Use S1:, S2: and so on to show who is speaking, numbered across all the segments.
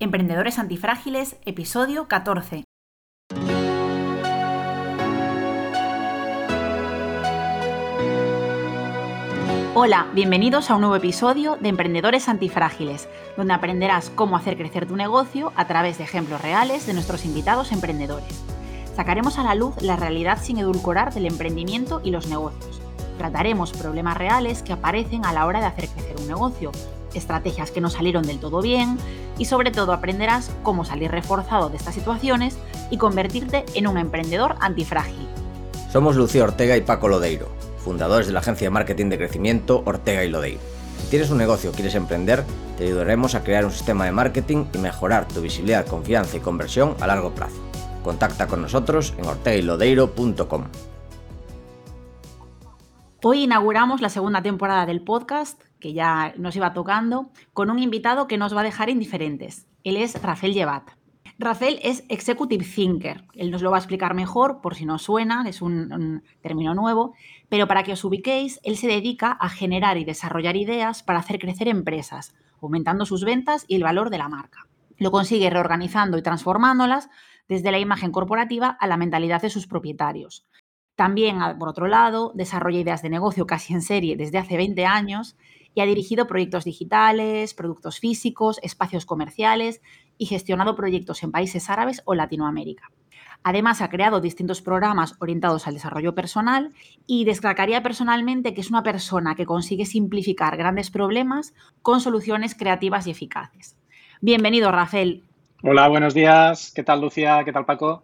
S1: Emprendedores Antifrágiles, episodio 14. Hola, bienvenidos a un nuevo episodio de Emprendedores Antifrágiles, donde aprenderás cómo hacer crecer tu negocio a través de ejemplos reales de nuestros invitados emprendedores. Sacaremos a la luz la realidad sin edulcorar del emprendimiento y los negocios. Trataremos problemas reales que aparecen a la hora de hacer crecer un negocio, estrategias que no salieron del todo bien y sobre todo aprenderás cómo salir reforzado de estas situaciones y convertirte en un emprendedor antifrágil.
S2: Somos Lucía Ortega y Paco Lodeiro, fundadores de la agencia de marketing de crecimiento Ortega y Lodeiro. Si tienes un negocio o quieres emprender, te ayudaremos a crear un sistema de marketing y mejorar tu visibilidad, confianza y conversión a largo plazo. Contacta con nosotros en ortegaylodeiro.com.
S1: Hoy inauguramos la segunda temporada del podcast que ya nos iba tocando, con un invitado que nos va a dejar indiferentes. Él es Rafael Llevat. Rafael es Executive Thinker. Él nos lo va a explicar mejor por si no suena, es un, un, término nuevo, pero para que os ubiquéis, él se dedica a generar y desarrollar ideas para hacer crecer empresas, aumentando sus ventas y el valor de la marca. Lo consigue reorganizando y transformándolas desde la imagen corporativa a la mentalidad de sus propietarios. También, por otro lado, desarrolla ideas de negocio casi en serie desde hace 20 años y ha dirigido proyectos digitales, productos físicos, espacios comerciales y gestionado proyectos en países árabes o Latinoamérica. Además, ha creado distintos programas orientados al desarrollo personal y destacaría personalmente que es una persona que consigue simplificar grandes problemas con soluciones creativas y eficaces. Bienvenido, Rafael.
S3: Hola, buenos días. ¿Qué tal, Lucía? ¿Qué tal, Paco?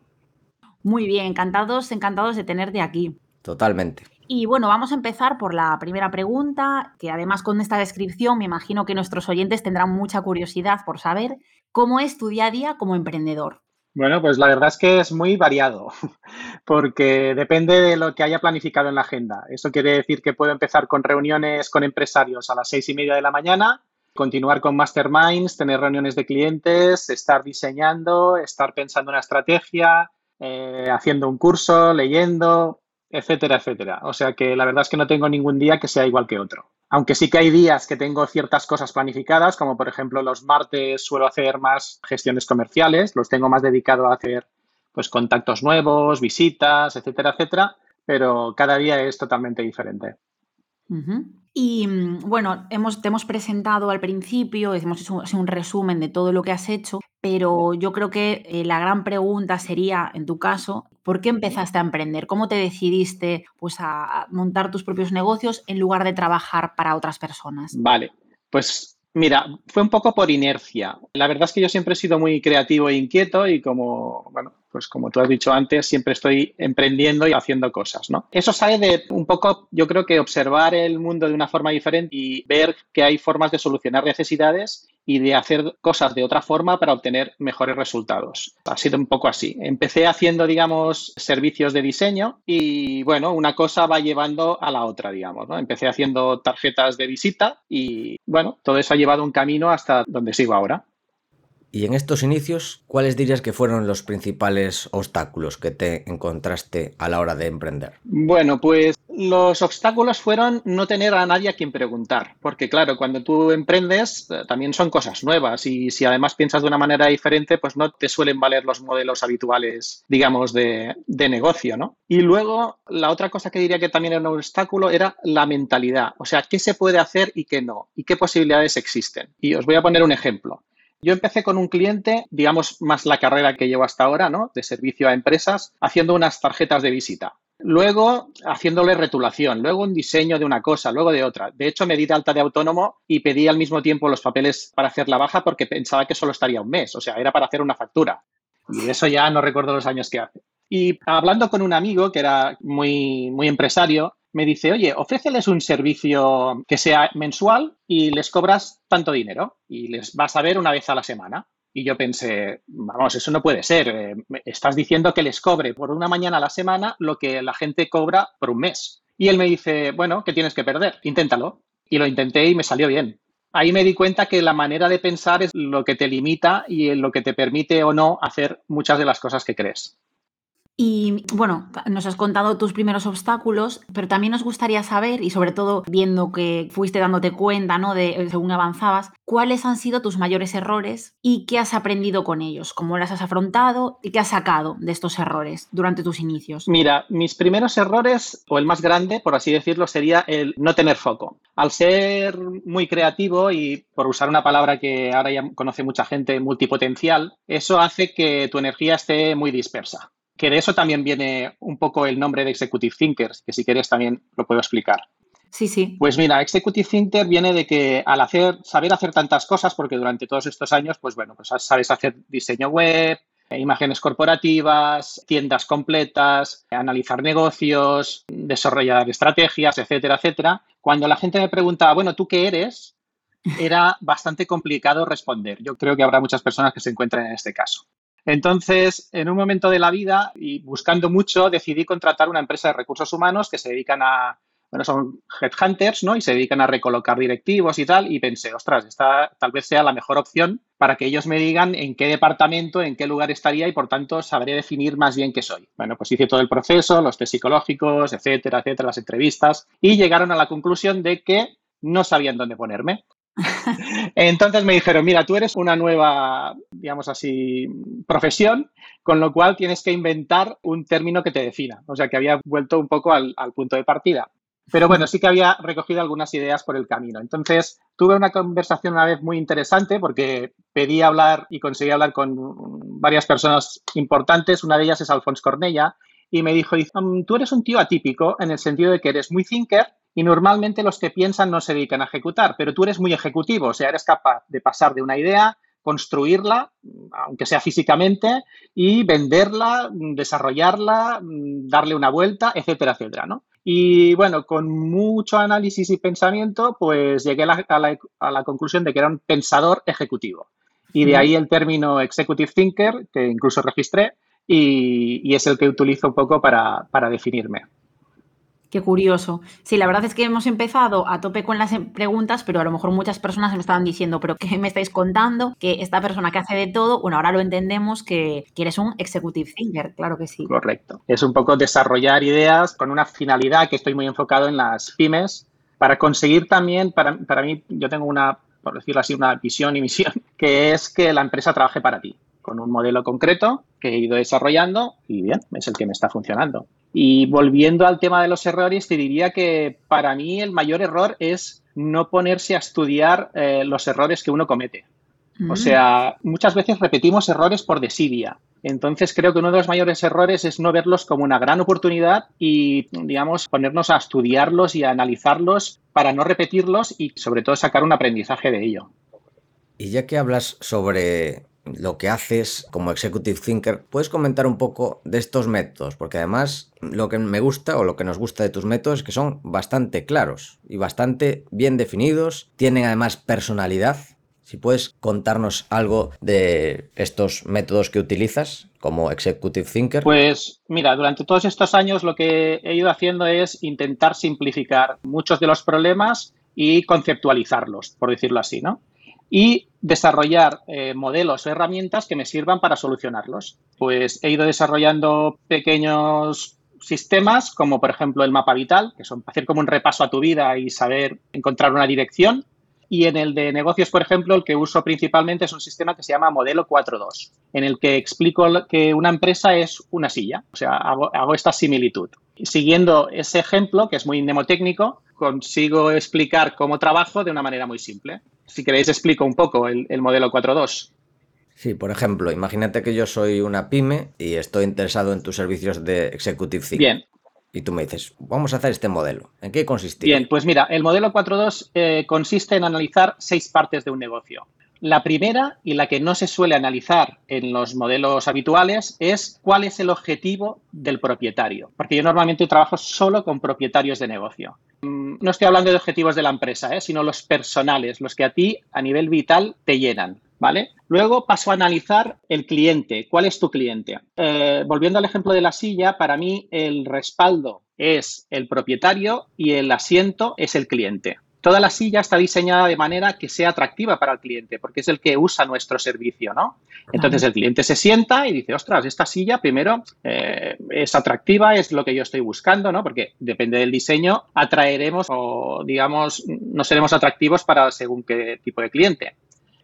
S1: Muy bien, encantados, encantados de tenerte aquí.
S2: Totalmente.
S1: Y bueno, vamos a empezar por la primera pregunta, que además con esta descripción me imagino que nuestros oyentes tendrán mucha curiosidad por saber cómo es tu día a día como emprendedor.
S3: Bueno, pues la verdad es que es muy variado, porque depende de lo que haya planificado en la agenda. Eso quiere decir que puedo empezar con reuniones con empresarios a las seis y media de la mañana, continuar con masterminds, tener reuniones de clientes, estar diseñando, estar pensando una estrategia, eh, haciendo un curso, leyendo, etcétera, etcétera. O sea que la verdad es que no tengo ningún día que sea igual que otro. Aunque sí que hay días que tengo ciertas cosas planificadas, como por ejemplo los martes suelo hacer más gestiones comerciales, los tengo más dedicado a hacer pues contactos nuevos, visitas, etcétera, etcétera, pero cada día es totalmente diferente.
S1: Y mm, bueno, hemos, te hemos presentado al principio, hemos hecho un resumen de todo lo que has hecho, pero yo creo que eh, la gran pregunta sería, en tu caso, ¿por qué empezaste a emprender? ¿Cómo te decidiste pues, a montar tus propios negocios en lugar de trabajar para otras personas?
S3: Vale, pues Mira, fue un poco por inercia. La verdad es que yo siempre he sido muy creativo e inquieto y como, bueno, pues como tú has dicho antes, siempre estoy emprendiendo y haciendo cosas, ¿no? Eso sale de un poco, yo creo que observar el mundo de una forma diferente y ver que hay formas de solucionar necesidades y de hacer cosas de otra forma para obtener mejores resultados. Ha sido un poco así. Empecé haciendo, digamos, servicios de diseño y, bueno, una cosa va llevando a la otra, digamos, ¿no? Empecé haciendo tarjetas de visita y, bueno, todo eso ha llevado un camino hasta donde sigo ahora.
S2: Y en estos inicios, ¿cuáles dirías que fueron los principales obstáculos que te encontraste a la hora de emprender?
S3: Bueno, pues los obstáculos fueron no tener a nadie a quien preguntar, porque claro, cuando tú emprendes eh, también son cosas nuevas y si además piensas de una manera diferente, pues no te suelen valer los modelos habituales, digamos, de, de negocio, ¿no? Y luego, la otra cosa que diría que también era un obstáculo era la mentalidad, o sea, qué se puede hacer y qué no, y qué posibilidades existen. Y os voy a poner un ejemplo. Yo empecé con un cliente, digamos, más la carrera que llevo hasta ahora, ¿no? De servicio a empresas, haciendo unas tarjetas de visita. Luego, haciéndole retulación, luego un diseño de una cosa, luego de otra. De hecho, me di de alta de autónomo y pedí al mismo tiempo los papeles para hacer la baja porque pensaba que solo estaría un mes, o sea, era para hacer una factura. Y eso ya no recuerdo los años que hace. Y hablando con un amigo que era muy, muy empresario, me dice, oye, ofréceles un servicio que sea mensual y les cobras tanto dinero y les vas a ver una vez a la semana. Y yo pensé, vamos, eso no puede ser. Eh, estás diciendo que les cobre por una mañana a la semana lo que la gente cobra por un mes. Y él me dice, bueno, ¿qué tienes que perder? Inténtalo. Y lo intenté y me salió bien. Ahí me di cuenta que la manera de pensar es lo que te limita y lo que te permite o no hacer muchas de las cosas que crees.
S1: Y bueno, nos has contado tus primeros obstáculos, pero también nos gustaría saber, y sobre todo viendo que fuiste dándote cuenta, ¿no? De según avanzabas, cuáles han sido tus mayores errores y qué has aprendido con ellos, cómo las has afrontado y qué has sacado de estos errores durante tus inicios.
S3: Mira, mis primeros errores, o el más grande, por así decirlo, sería el no tener foco. Al ser muy creativo y por usar una palabra que ahora ya conoce mucha gente, multipotencial, eso hace que tu energía esté muy dispersa que de eso también viene un poco el nombre de Executive Thinkers, que si quieres también lo puedo explicar.
S1: Sí, sí.
S3: Pues mira, Executive Thinker viene de que al hacer, saber hacer tantas cosas, porque durante todos estos años, pues bueno, pues sabes hacer diseño web, imágenes corporativas, tiendas completas, analizar negocios, desarrollar estrategias, etcétera, etcétera. Cuando la gente me preguntaba, bueno, ¿tú qué eres? Era bastante complicado responder. Yo creo que habrá muchas personas que se encuentren en este caso. Entonces, en un momento de la vida y buscando mucho, decidí contratar una empresa de recursos humanos que se dedican a, bueno, son headhunters, ¿no? Y se dedican a recolocar directivos y tal. Y pensé, ostras, esta tal vez sea la mejor opción para que ellos me digan en qué departamento, en qué lugar estaría y por tanto sabré definir más bien qué soy. Bueno, pues hice todo el proceso, los test psicológicos, etcétera, etcétera, las entrevistas y llegaron a la conclusión de que no sabían dónde ponerme. Entonces me dijeron, mira, tú eres una nueva, digamos así, profesión, con lo cual tienes que inventar un término que te defina. O sea, que había vuelto un poco al, punto de partida. Pero bueno, sí que había recogido algunas ideas por el camino. Entonces, tuve una conversación una vez muy interesante porque pedí hablar y conseguí hablar con varias personas importantes. Una de ellas es Alfonso Cornella y me dijo, mm, tú eres un tío atípico en el sentido de que eres muy thinker, y normalmente los que piensan no se dedican a ejecutar, pero tú eres muy ejecutivo, o sea, eres capaz de pasar de una idea, construirla, aunque sea físicamente, y venderla, desarrollarla, darle una vuelta, etcétera, etcétera, ¿no? Y bueno, con mucho análisis y pensamiento, pues llegué a la, conclusión de que era un pensador ejecutivo. Y de ahí el término executive thinker, que incluso registré, y, es el que utilizo un poco para definirme.
S1: Qué curioso. Sí, la verdad es que hemos empezado a tope con las preguntas, pero a lo mejor muchas personas me estaban diciendo, pero ¿qué me estáis contando? Que esta persona que hace de todo, bueno, ahora lo entendemos que, eres un executive thinker, claro que sí.
S3: Correcto. Es un poco desarrollar ideas con una finalidad que estoy muy enfocado en las pymes para conseguir también, para, para mí, yo tengo una, por decirlo así, una visión y misión, que es que la empresa trabaje para ti con un modelo concreto que he ido desarrollando y bien, es el que me está funcionando. Y volviendo al tema de los errores, te diría que para mí el mayor error es no ponerse a estudiar eh, los errores que uno comete. O mm. sea, muchas veces repetimos errores por desidia. Entonces creo que uno de los mayores errores es no verlos como una gran oportunidad y, digamos, ponernos a estudiarlos y a analizarlos para no repetirlos y sobre todo sacar un aprendizaje de ello.
S2: Y ya que hablas sobre lo que haces como executive thinker, ¿puedes comentar un poco de estos métodos? Porque además lo que me gusta o lo que nos gusta de tus métodos es que son bastante claros y bastante bien definidos, tienen además personalidad. Si puedes contarnos algo de estos métodos que utilizas como executive thinker.
S3: Pues mira, durante todos estos años lo que he ido haciendo es intentar simplificar muchos de los problemas y conceptualizarlos, por decirlo así, ¿no? Y desarrollar eh, modelos o herramientas que me sirvan para solucionarlos. Pues he ido desarrollando pequeños sistemas como por ejemplo el mapa vital, que son hacer como un repaso a tu vida y saber encontrar una dirección. Y en el de negocios, por ejemplo, el que uso principalmente es un sistema que se llama Modelo 4.2, en el que explico que una empresa es una silla, o sea, hago, hago esta similitud. Siguiendo ese ejemplo, que es muy mnemotécnico, consigo explicar cómo trabajo de una manera muy simple. Si queréis, explico un poco el, modelo 4.2.
S2: Sí, por ejemplo, imagínate que yo soy una pyme y estoy interesado en tus servicios de Executive Think.
S3: Bien.
S2: Y tú me dices, vamos a hacer este modelo. ¿En qué consiste?
S3: Bien, pues mira, el modelo 4.2 eh, consiste en analizar seis partes de un negocio. La primera y la que no se suele analizar en los modelos habituales es cuál es el objetivo del propietario, porque yo normalmente trabajo solo con propietarios de negocio. Mm, no estoy hablando de objetivos de la empresa, ¿eh? sino los personales, los que a ti a nivel vital te llenan. ¿Vale? Luego paso a analizar el cliente. ¿Cuál es tu cliente? Eh, volviendo al ejemplo de la silla, para mí el respaldo es el propietario y el asiento es el cliente. Toda la silla está diseñada de manera que sea atractiva para el cliente, porque es el que usa nuestro servicio, ¿no? Entonces el cliente se sienta y dice, ostras, esta silla primero eh, es atractiva, es lo que yo estoy buscando, ¿no? Porque depende del diseño, atraeremos o, digamos, no seremos atractivos para según qué tipo de cliente.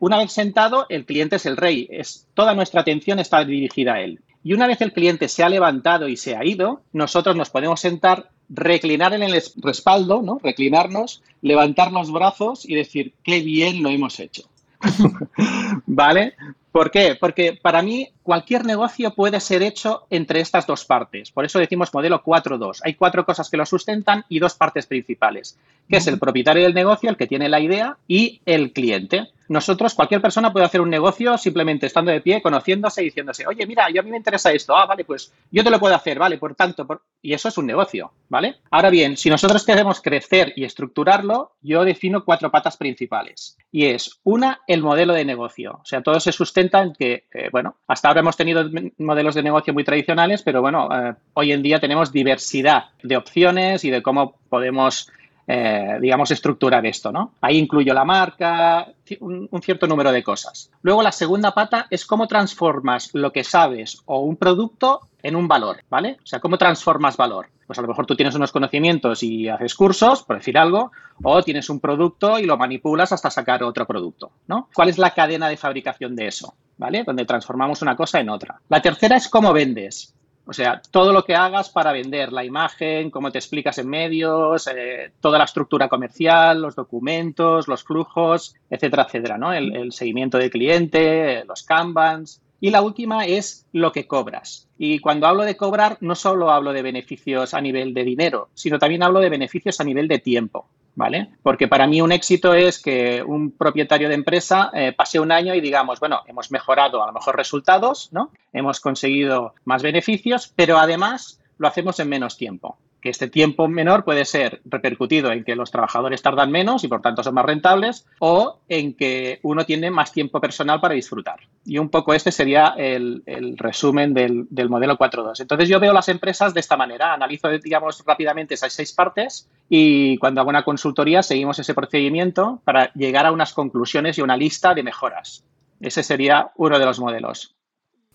S3: Una vez sentado, el cliente es el rey, es, toda nuestra atención está dirigida a él. Y una vez el cliente se ha levantado y se ha ido, nosotros nos podemos sentar, reclinar en el respaldo, ¿no? Reclinarnos, levantar los brazos y decir, qué bien lo hemos hecho. ¿Vale? ¿Por qué? Porque para mí cualquier negocio puede ser hecho entre estas dos partes. Por eso decimos modelo 4.2. Hay cuatro cosas que lo sustentan y dos partes principales, que es el propietario del negocio, el que tiene la idea, y el cliente nosotros, cualquier persona puede hacer un negocio simplemente estando de pie, conociéndose y diciéndose, oye, mira, yo a mí me interesa esto, ah, vale, pues yo te lo puedo hacer, vale, por tanto, y eso es un negocio, ¿vale? Ahora bien, si nosotros queremos crecer y estructurarlo, yo defino cuatro patas principales. Y es, una, el modelo de negocio. O sea, todo se sustenta en que, eh, bueno, hasta ahora hemos tenido modelos de negocio muy tradicionales, pero bueno, eh, hoy en día tenemos diversidad de opciones y de cómo podemos eh, digamos, estructurar esto, ¿no? Ahí incluyo la marca, un, cierto número de cosas. Luego la segunda pata es cómo transformas lo que sabes o un producto en un valor, ¿vale? O sea, cómo transformas valor. Pues a lo mejor tú tienes unos conocimientos y haces cursos, por decir algo, o tienes un producto y lo manipulas hasta sacar otro producto, ¿no? ¿Cuál es la cadena de fabricación de eso? ¿Vale? Donde transformamos una cosa en otra. La tercera es cómo vendes. O sea, todo lo que hagas para vender, la imagen, cómo te explicas en medios, eh, toda la estructura comercial, los documentos, los flujos, etcétera, etcétera, ¿no? El, seguimiento del cliente, los kanbans. Y la última es lo que cobras. Y cuando hablo de cobrar, no solo hablo de beneficios a nivel de dinero, sino también hablo de beneficios a nivel de tiempo. ¿Vale? Porque para mí un éxito es que un propietario de empresa eh, pase un año y digamos, bueno, hemos mejorado a lo mejor resultados, ¿no? Hemos conseguido más beneficios, pero además lo hacemos en menos tiempo que este tiempo menor puede ser repercutido en que los trabajadores tardan menos y por tanto son más rentables o en que uno tiene más tiempo personal para disfrutar. Y un poco este sería el, resumen del, del modelo 4.2. Entonces yo veo las empresas de esta manera, analizo, digamos, rápidamente esas seis partes y cuando hago una consultoría seguimos ese procedimiento para llegar a unas conclusiones y una lista de mejoras. Ese sería uno de los modelos.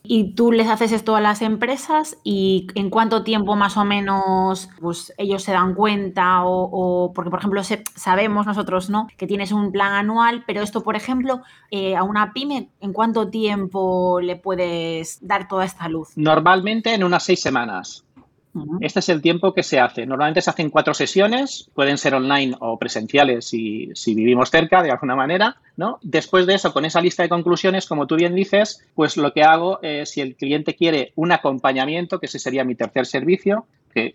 S1: Y tú les haces esto a las empresas y en cuánto tiempo más o menos pues ellos se dan cuenta o, porque por ejemplo sabemos nosotros no que tienes un plan anual, pero esto por ejemplo eh, a una pyme en cuánto tiempo le puedes dar toda esta luz.
S3: Normalmente en unas seis semanas. Este es el tiempo que se hace. Normalmente se hacen cuatro sesiones, pueden ser online o presenciales si, si, vivimos cerca de alguna manera, ¿no? Después de eso, con esa lista de conclusiones, como tú bien dices, pues lo que hago es, si el cliente quiere un acompañamiento, que ese sería mi tercer servicio,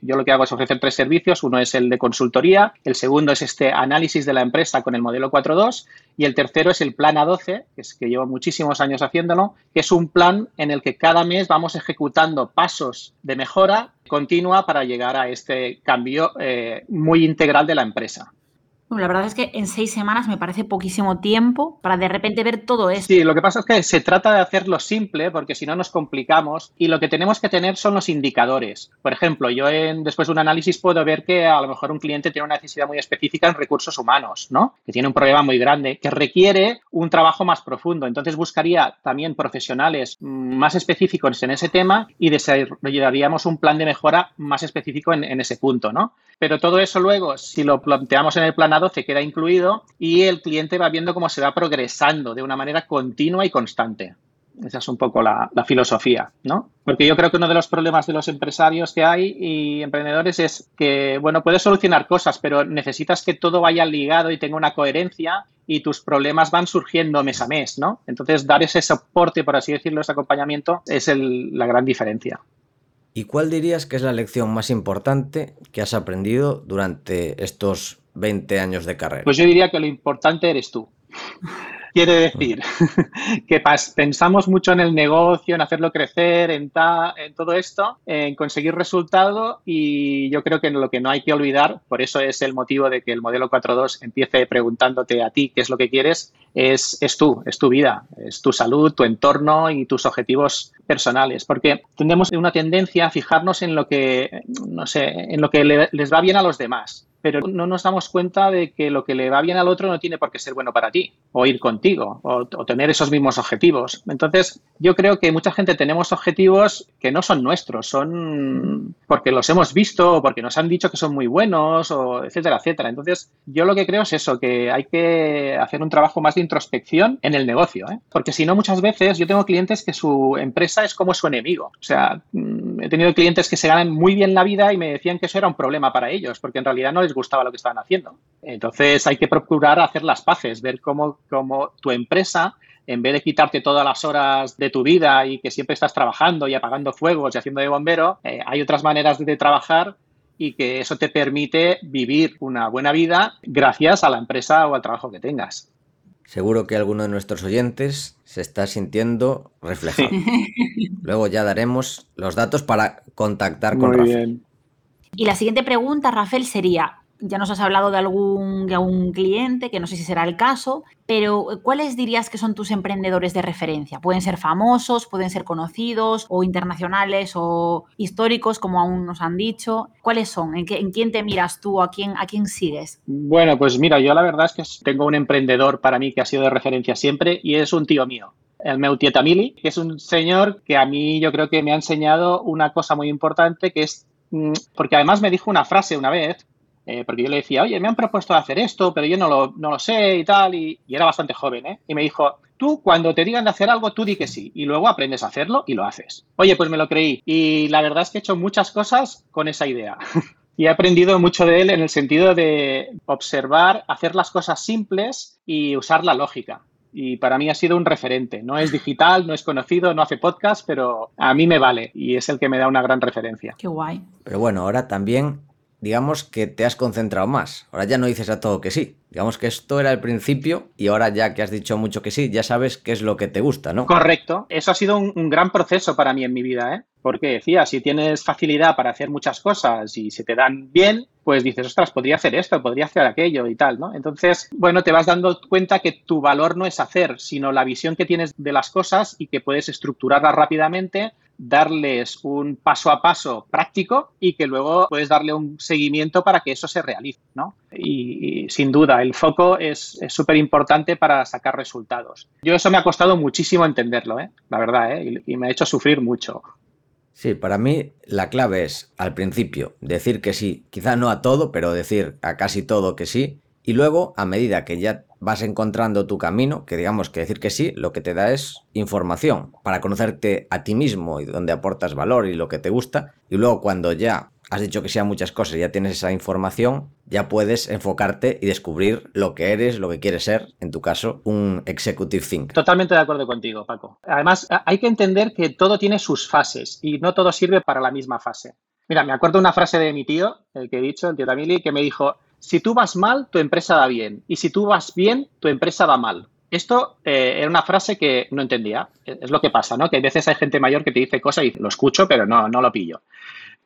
S3: yo lo que hago es ofrecer tres servicios. Uno es el de consultoría, el segundo es este análisis de la empresa con el modelo 4.2 y el tercero es el plan A12, que es que llevo muchísimos años haciéndolo, que es un plan en el que cada mes vamos ejecutando pasos de mejora continua para llegar a este cambio eh, muy integral de la empresa
S1: la verdad es que en seis semanas me parece poquísimo tiempo para de repente ver todo esto.
S3: Sí, lo que pasa es que se trata de hacerlo simple porque si no nos complicamos y lo que tenemos que tener son los indicadores. Por ejemplo, yo en, después de un análisis puedo ver que a lo mejor un cliente tiene una necesidad muy específica en recursos humanos, ¿no? Que tiene un problema muy grande, que requiere un trabajo más profundo. Entonces buscaría también profesionales más específicos en ese tema y desarrollaríamos un plan de mejora más específico en, en ese punto, ¿no? Pero todo eso luego, si lo planteamos en el plan A12, queda incluido y el cliente va viendo cómo se va progresando de una manera continua y constante. Esa es un poco la, filosofía, ¿no? Porque yo creo que uno de los problemas de los empresarios que hay y emprendedores es que, bueno, puedes solucionar cosas, pero necesitas que todo vaya ligado y tenga una coherencia y tus problemas van surgiendo mes a mes, ¿no? Entonces, dar ese soporte, por así decirlo, ese acompañamiento, es la gran diferencia.
S2: ¿Y cuál dirías que es la lección más importante que has aprendido durante estos 20 años de carrera?
S3: Pues yo diría que lo importante eres tú. Quiere decir que pensamos mucho en el negocio, en hacerlo crecer, en, en todo esto, en conseguir resultado y yo creo que lo que no hay que olvidar, por eso es el motivo de que el modelo 4.2 empiece preguntándote a ti qué es lo que quieres, es, es tú, es tu vida, es tu salud, tu entorno y tus objetivos personales, porque tenemos una tendencia a fijarnos en lo que, no sé, en lo que les va bien a los demás pero no nos damos cuenta de que lo que le va bien al otro no tiene por qué ser bueno para ti, o ir contigo, o, tener esos mismos objetivos. Entonces, yo creo que mucha gente tenemos objetivos que no son nuestros, son porque los hemos visto, o porque nos han dicho que son muy buenos, o etcétera, etcétera. Entonces, yo lo que creo es eso, que hay que hacer un trabajo más de introspección en el negocio, ¿eh? porque si no, muchas veces yo tengo clientes que su empresa es como su enemigo. O sea, mm, he tenido clientes que se ganan muy bien la vida y me decían que eso era un problema para ellos, porque en realidad no gustaba lo que estaban haciendo. Entonces hay que procurar hacer las paces, ver cómo, cómo tu empresa en vez de quitarte todas las horas de tu vida y que siempre estás trabajando y apagando fuegos y haciendo de bombero, eh, hay otras maneras de trabajar y que eso te permite vivir una buena vida gracias a la empresa o al trabajo que tengas.
S2: Seguro que alguno de nuestros oyentes se está sintiendo reflejado. Luego ya daremos los datos para contactar con Rafael.
S1: Y la siguiente pregunta, Rafael, sería, ya nos has hablado de algún, de algún cliente, que no sé si será el caso, pero eh, ¿cuáles dirías que son tus emprendedores de referencia? Pueden ser famosos, pueden ser conocidos o internacionales o históricos, como aún nos han dicho. ¿Cuáles son? ¿En, quién te miras tú? ¿A quién, ¿A quién sigues?
S3: Bueno, pues mira, yo la verdad es que tengo un emprendedor para mí que ha sido de referencia siempre y es un tío mío el meu que es un señor que a mí yo creo que me ha enseñado una cosa muy importante, que es, mm, porque además me dijo una frase una vez, eh, porque yo le decía, oye, me han propuesto hacer esto, pero yo no lo, no lo sé y tal, y, era bastante joven, ¿eh? Y me dijo, tú cuando te digan de hacer algo, tú di que sí, y luego aprendes a hacerlo y lo haces. Oye, pues me lo creí, y la verdad es que he hecho muchas cosas con esa idea. y he aprendido mucho de él en el sentido de observar, hacer las cosas simples y usar la lógica y para mí ha sido un referente. No es digital, no es conocido, no hace podcast, pero a mí me vale y es el que me da una gran referencia.
S1: Qué guay.
S2: Pero bueno, ahora también digamos que te has concentrado más. Ahora ya no dices a todo que sí. Digamos que esto era el principio y ahora ya que has dicho mucho que sí, ya sabes qué es lo que te gusta, ¿no?
S3: Correcto. Eso ha sido un, gran proceso para mí en mi vida, ¿eh? Porque decía, si tienes facilidad para hacer muchas cosas y se te dan bien, pues dices, ostras, podría hacer esto, podría hacer aquello y tal, ¿no? Entonces, bueno, te vas dando cuenta que tu valor no es hacer, sino la visión que tienes de las cosas y que puedes estructurarlas rápidamente darles un paso a paso práctico y que luego puedes darle un seguimiento para que eso se realice, ¿no? Y, sin duda, el foco es súper importante para sacar resultados. Yo eso me ha costado muchísimo entenderlo, ¿eh? La verdad, ¿eh? y me ha hecho sufrir mucho.
S2: Sí, para mí la clave es al principio decir que sí, quizá no a todo, pero decir a casi todo que sí, y luego a medida que ya vas encontrando tu camino, que digamos que decir que sí, lo que te da es información para conocerte a ti mismo y donde aportas valor y lo que te gusta. Y luego cuando ya has dicho que sí muchas cosas, ya tienes esa información, ya puedes enfocarte y descubrir lo que eres, lo que quieres ser, en tu caso, un executive thinker.
S3: Totalmente de acuerdo contigo, Paco. Además, hay que entender que todo tiene sus fases y no todo sirve para la misma fase. Mira, me acuerdo una frase de mi tío, el que he dicho, el tío Tamili, que me dijo, si tú vas mal, tu empresa va bien. Y si tú vas bien, tu empresa va mal. Esto eh, era una frase que no entendía. Es lo que pasa, ¿no? Que a veces hay gente mayor que te dice cosas y lo escucho, pero no, no lo pillo.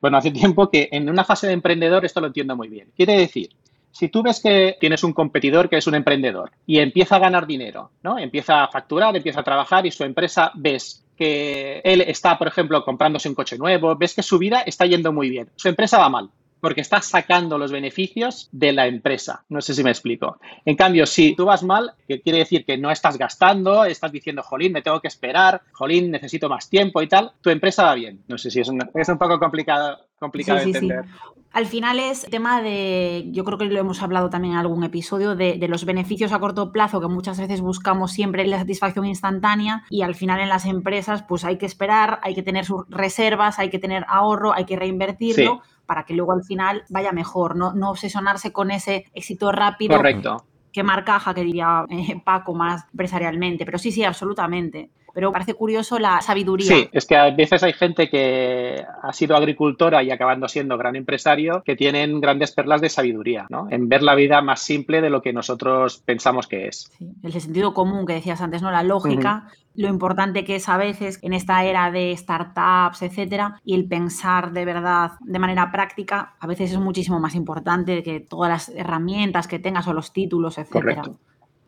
S3: Bueno, hace tiempo que en una fase de emprendedor esto lo entiendo muy bien. Quiere decir, si tú ves que tienes un competidor que es un emprendedor y empieza a ganar dinero, ¿no? Empieza a facturar, empieza a trabajar y su empresa ves que él está, por ejemplo, comprándose un coche nuevo, ves que su vida está yendo muy bien, su empresa va mal porque estás sacando los beneficios de la empresa. No sé si me explico. En cambio, si tú vas mal, que quiere decir que no estás gastando, estás diciendo, jolín, me tengo que esperar, jolín, necesito más tiempo y tal, tu empresa va bien. No sé si es un, es un poco complicado, complicado de entender.
S1: Al final es tema de, yo creo que lo hemos hablado también en algún episodio, de, de, los beneficios a corto plazo que muchas veces buscamos siempre la satisfacción instantánea y al final en las empresas pues hay que esperar, hay que tener sus reservas, hay que tener ahorro, hay que reinvertirlo para que luego al final vaya mejor, no, no obsesionarse con ese éxito rápido.
S3: Correcto.
S1: Que marcaja, que diría eh, Paco más empresarialmente. Pero sí, sí, absolutamente pero parece curioso la sabiduría.
S3: Sí, es que a veces hay gente que ha sido agricultora y acabando siendo gran empresario que tienen grandes perlas de sabiduría, ¿no? En ver la vida más simple de lo que nosotros pensamos que es.
S1: Sí, el sentido común que decías antes, ¿no? La lógica, lo importante que es a veces en esta era de startups, etcétera, y el pensar de verdad de manera práctica, a veces es muchísimo más importante que todas las herramientas que tengas o los títulos, etcétera.
S3: Correcto.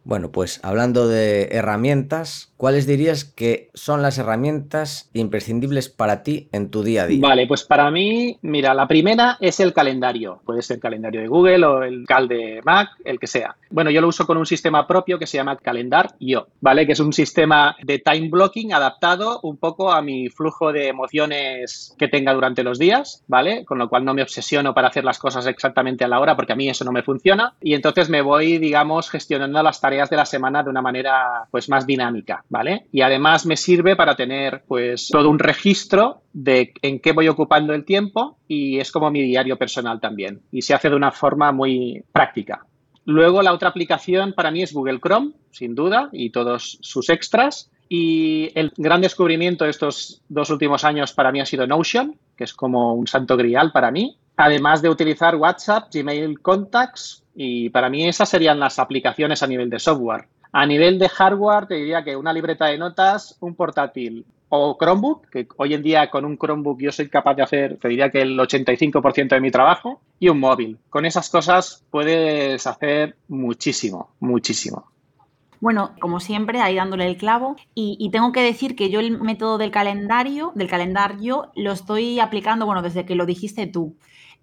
S2: Bueno, pues hablando de herramientas, ¿cuáles dirías que son las herramientas imprescindibles para ti en tu día a día?
S3: Vale, pues para mí, mira, la primera es el calendario. Puede ser el calendario de Google o el cal de Mac, el que sea. Bueno, yo lo uso con un sistema propio que se llama Calendar.io, ¿vale? Que es un sistema de time blocking adaptado un poco a mi flujo de emociones que tenga durante los días, ¿vale? Con lo cual no me obsesiono para hacer las cosas exactamente a la hora porque a mí eso no me funciona. Y entonces me voy, digamos, gestionando las tareas de la semana de una manera pues más dinámica, ¿vale? Y además me sirve para tener pues todo un registro de en qué voy ocupando el tiempo y es como mi diario personal también y se hace de una forma muy práctica. Luego la otra aplicación para mí es Google Chrome, sin duda, y todos sus extras. Y el gran descubrimiento de estos dos últimos años para mí ha sido Notion, que es como un santo grial para mí. Además de utilizar WhatsApp, Gmail Contacts, y para mí esas serían las aplicaciones a nivel de software. A nivel de hardware, te diría que una libreta de notas, un portátil o Chromebook, que hoy en día con un Chromebook yo soy capaz de hacer, te diría que el 85% de mi trabajo, y un móvil. Con esas cosas puedes hacer muchísimo, muchísimo.
S1: Bueno, como siempre, ahí dándole el clavo. Y, tengo que decir que yo el método del calendario, del calendario, lo estoy aplicando, bueno, desde que lo dijiste tú.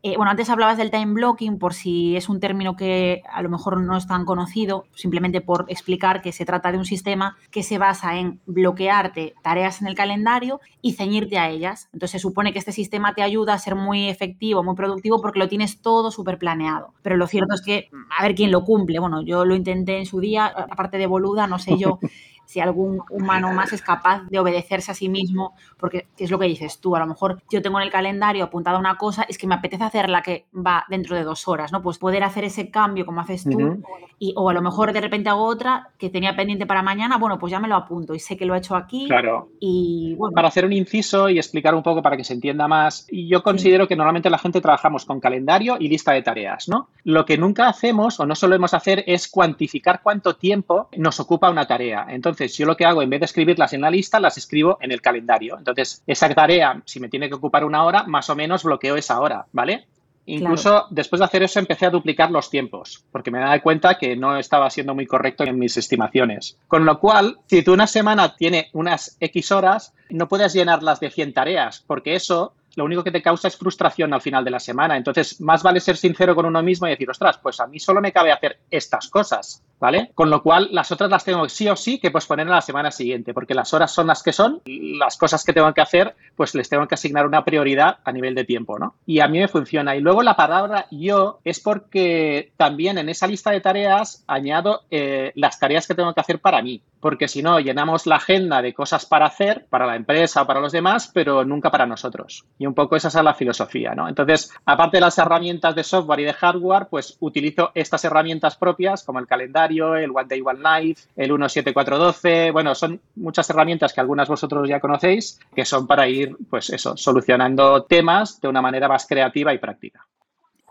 S1: Eh, bueno, antes hablabas del time blocking, por si es un término que a lo mejor no es tan conocido, simplemente por explicar que se trata de un sistema que se basa en bloquearte tareas en el calendario y ceñirte a ellas. Entonces se supone que este sistema te ayuda a ser muy efectivo, muy productivo, porque lo tienes todo súper planeado. Pero lo cierto es que, a ver quién lo cumple. Bueno, yo lo intenté en su día, aparte de boluda, no sé yo si algún humano más es capaz de obedecerse a sí mismo, porque es lo que dices tú, a lo mejor yo tengo en el calendario apuntada una cosa, es que me apetece hacer la que va dentro de dos horas, ¿no? Pues poder hacer ese cambio como haces tú, y, o a lo mejor de repente hago otra que tenía pendiente para mañana, bueno, pues ya me lo apunto y sé que lo he hecho aquí.
S3: Claro.
S1: Y bueno.
S3: Para hacer un inciso y explicar un poco para que se entienda más, yo considero que normalmente la gente trabajamos con calendario y lista de tareas, ¿no? Lo que nunca hacemos o no solemos hacer es cuantificar cuánto tiempo nos ocupa una tarea. Entonces, entonces, yo lo que hago, en vez de escribirlas en la lista, las escribo en el calendario. Entonces, esa tarea, si me tiene que ocupar una hora, más o menos bloqueo esa hora, ¿vale? Incluso después de hacer eso empecé a duplicar los tiempos, porque me daba cuenta que no estaba siendo muy correcto en mis estimaciones. Con lo cual, si tú una semana tiene unas X horas, no puedes llenarlas de 100 tareas, porque eso lo único que te causa es frustración al final de la semana. Entonces, más vale ser sincero con uno mismo y decir, ostras, pues a mí solo me cabe hacer estas cosas, ¿vale? Con lo cual, las otras las tengo sí o sí que posponer a la semana siguiente, porque las horas son las que son, las cosas que tengo que hacer, pues les tengo que asignar una prioridad a nivel de tiempo, ¿no? Y a mí me funciona. Y luego la palabra yo es porque también en esa lista de tareas añado eh, las tareas que tengo que hacer para mí, porque si no, llenamos la agenda de cosas para hacer, para la empresa o para los demás, pero nunca para nosotros. Y un poco esa es la filosofía, ¿no? Entonces, aparte de las herramientas de software y de hardware, pues utilizo estas herramientas propias como el calendario, el One Day One Life, el 17412, bueno, son muchas herramientas que algunas vosotros ya conocéis, que son para ir, pues eso, solucionando temas de una manera más creativa y práctica.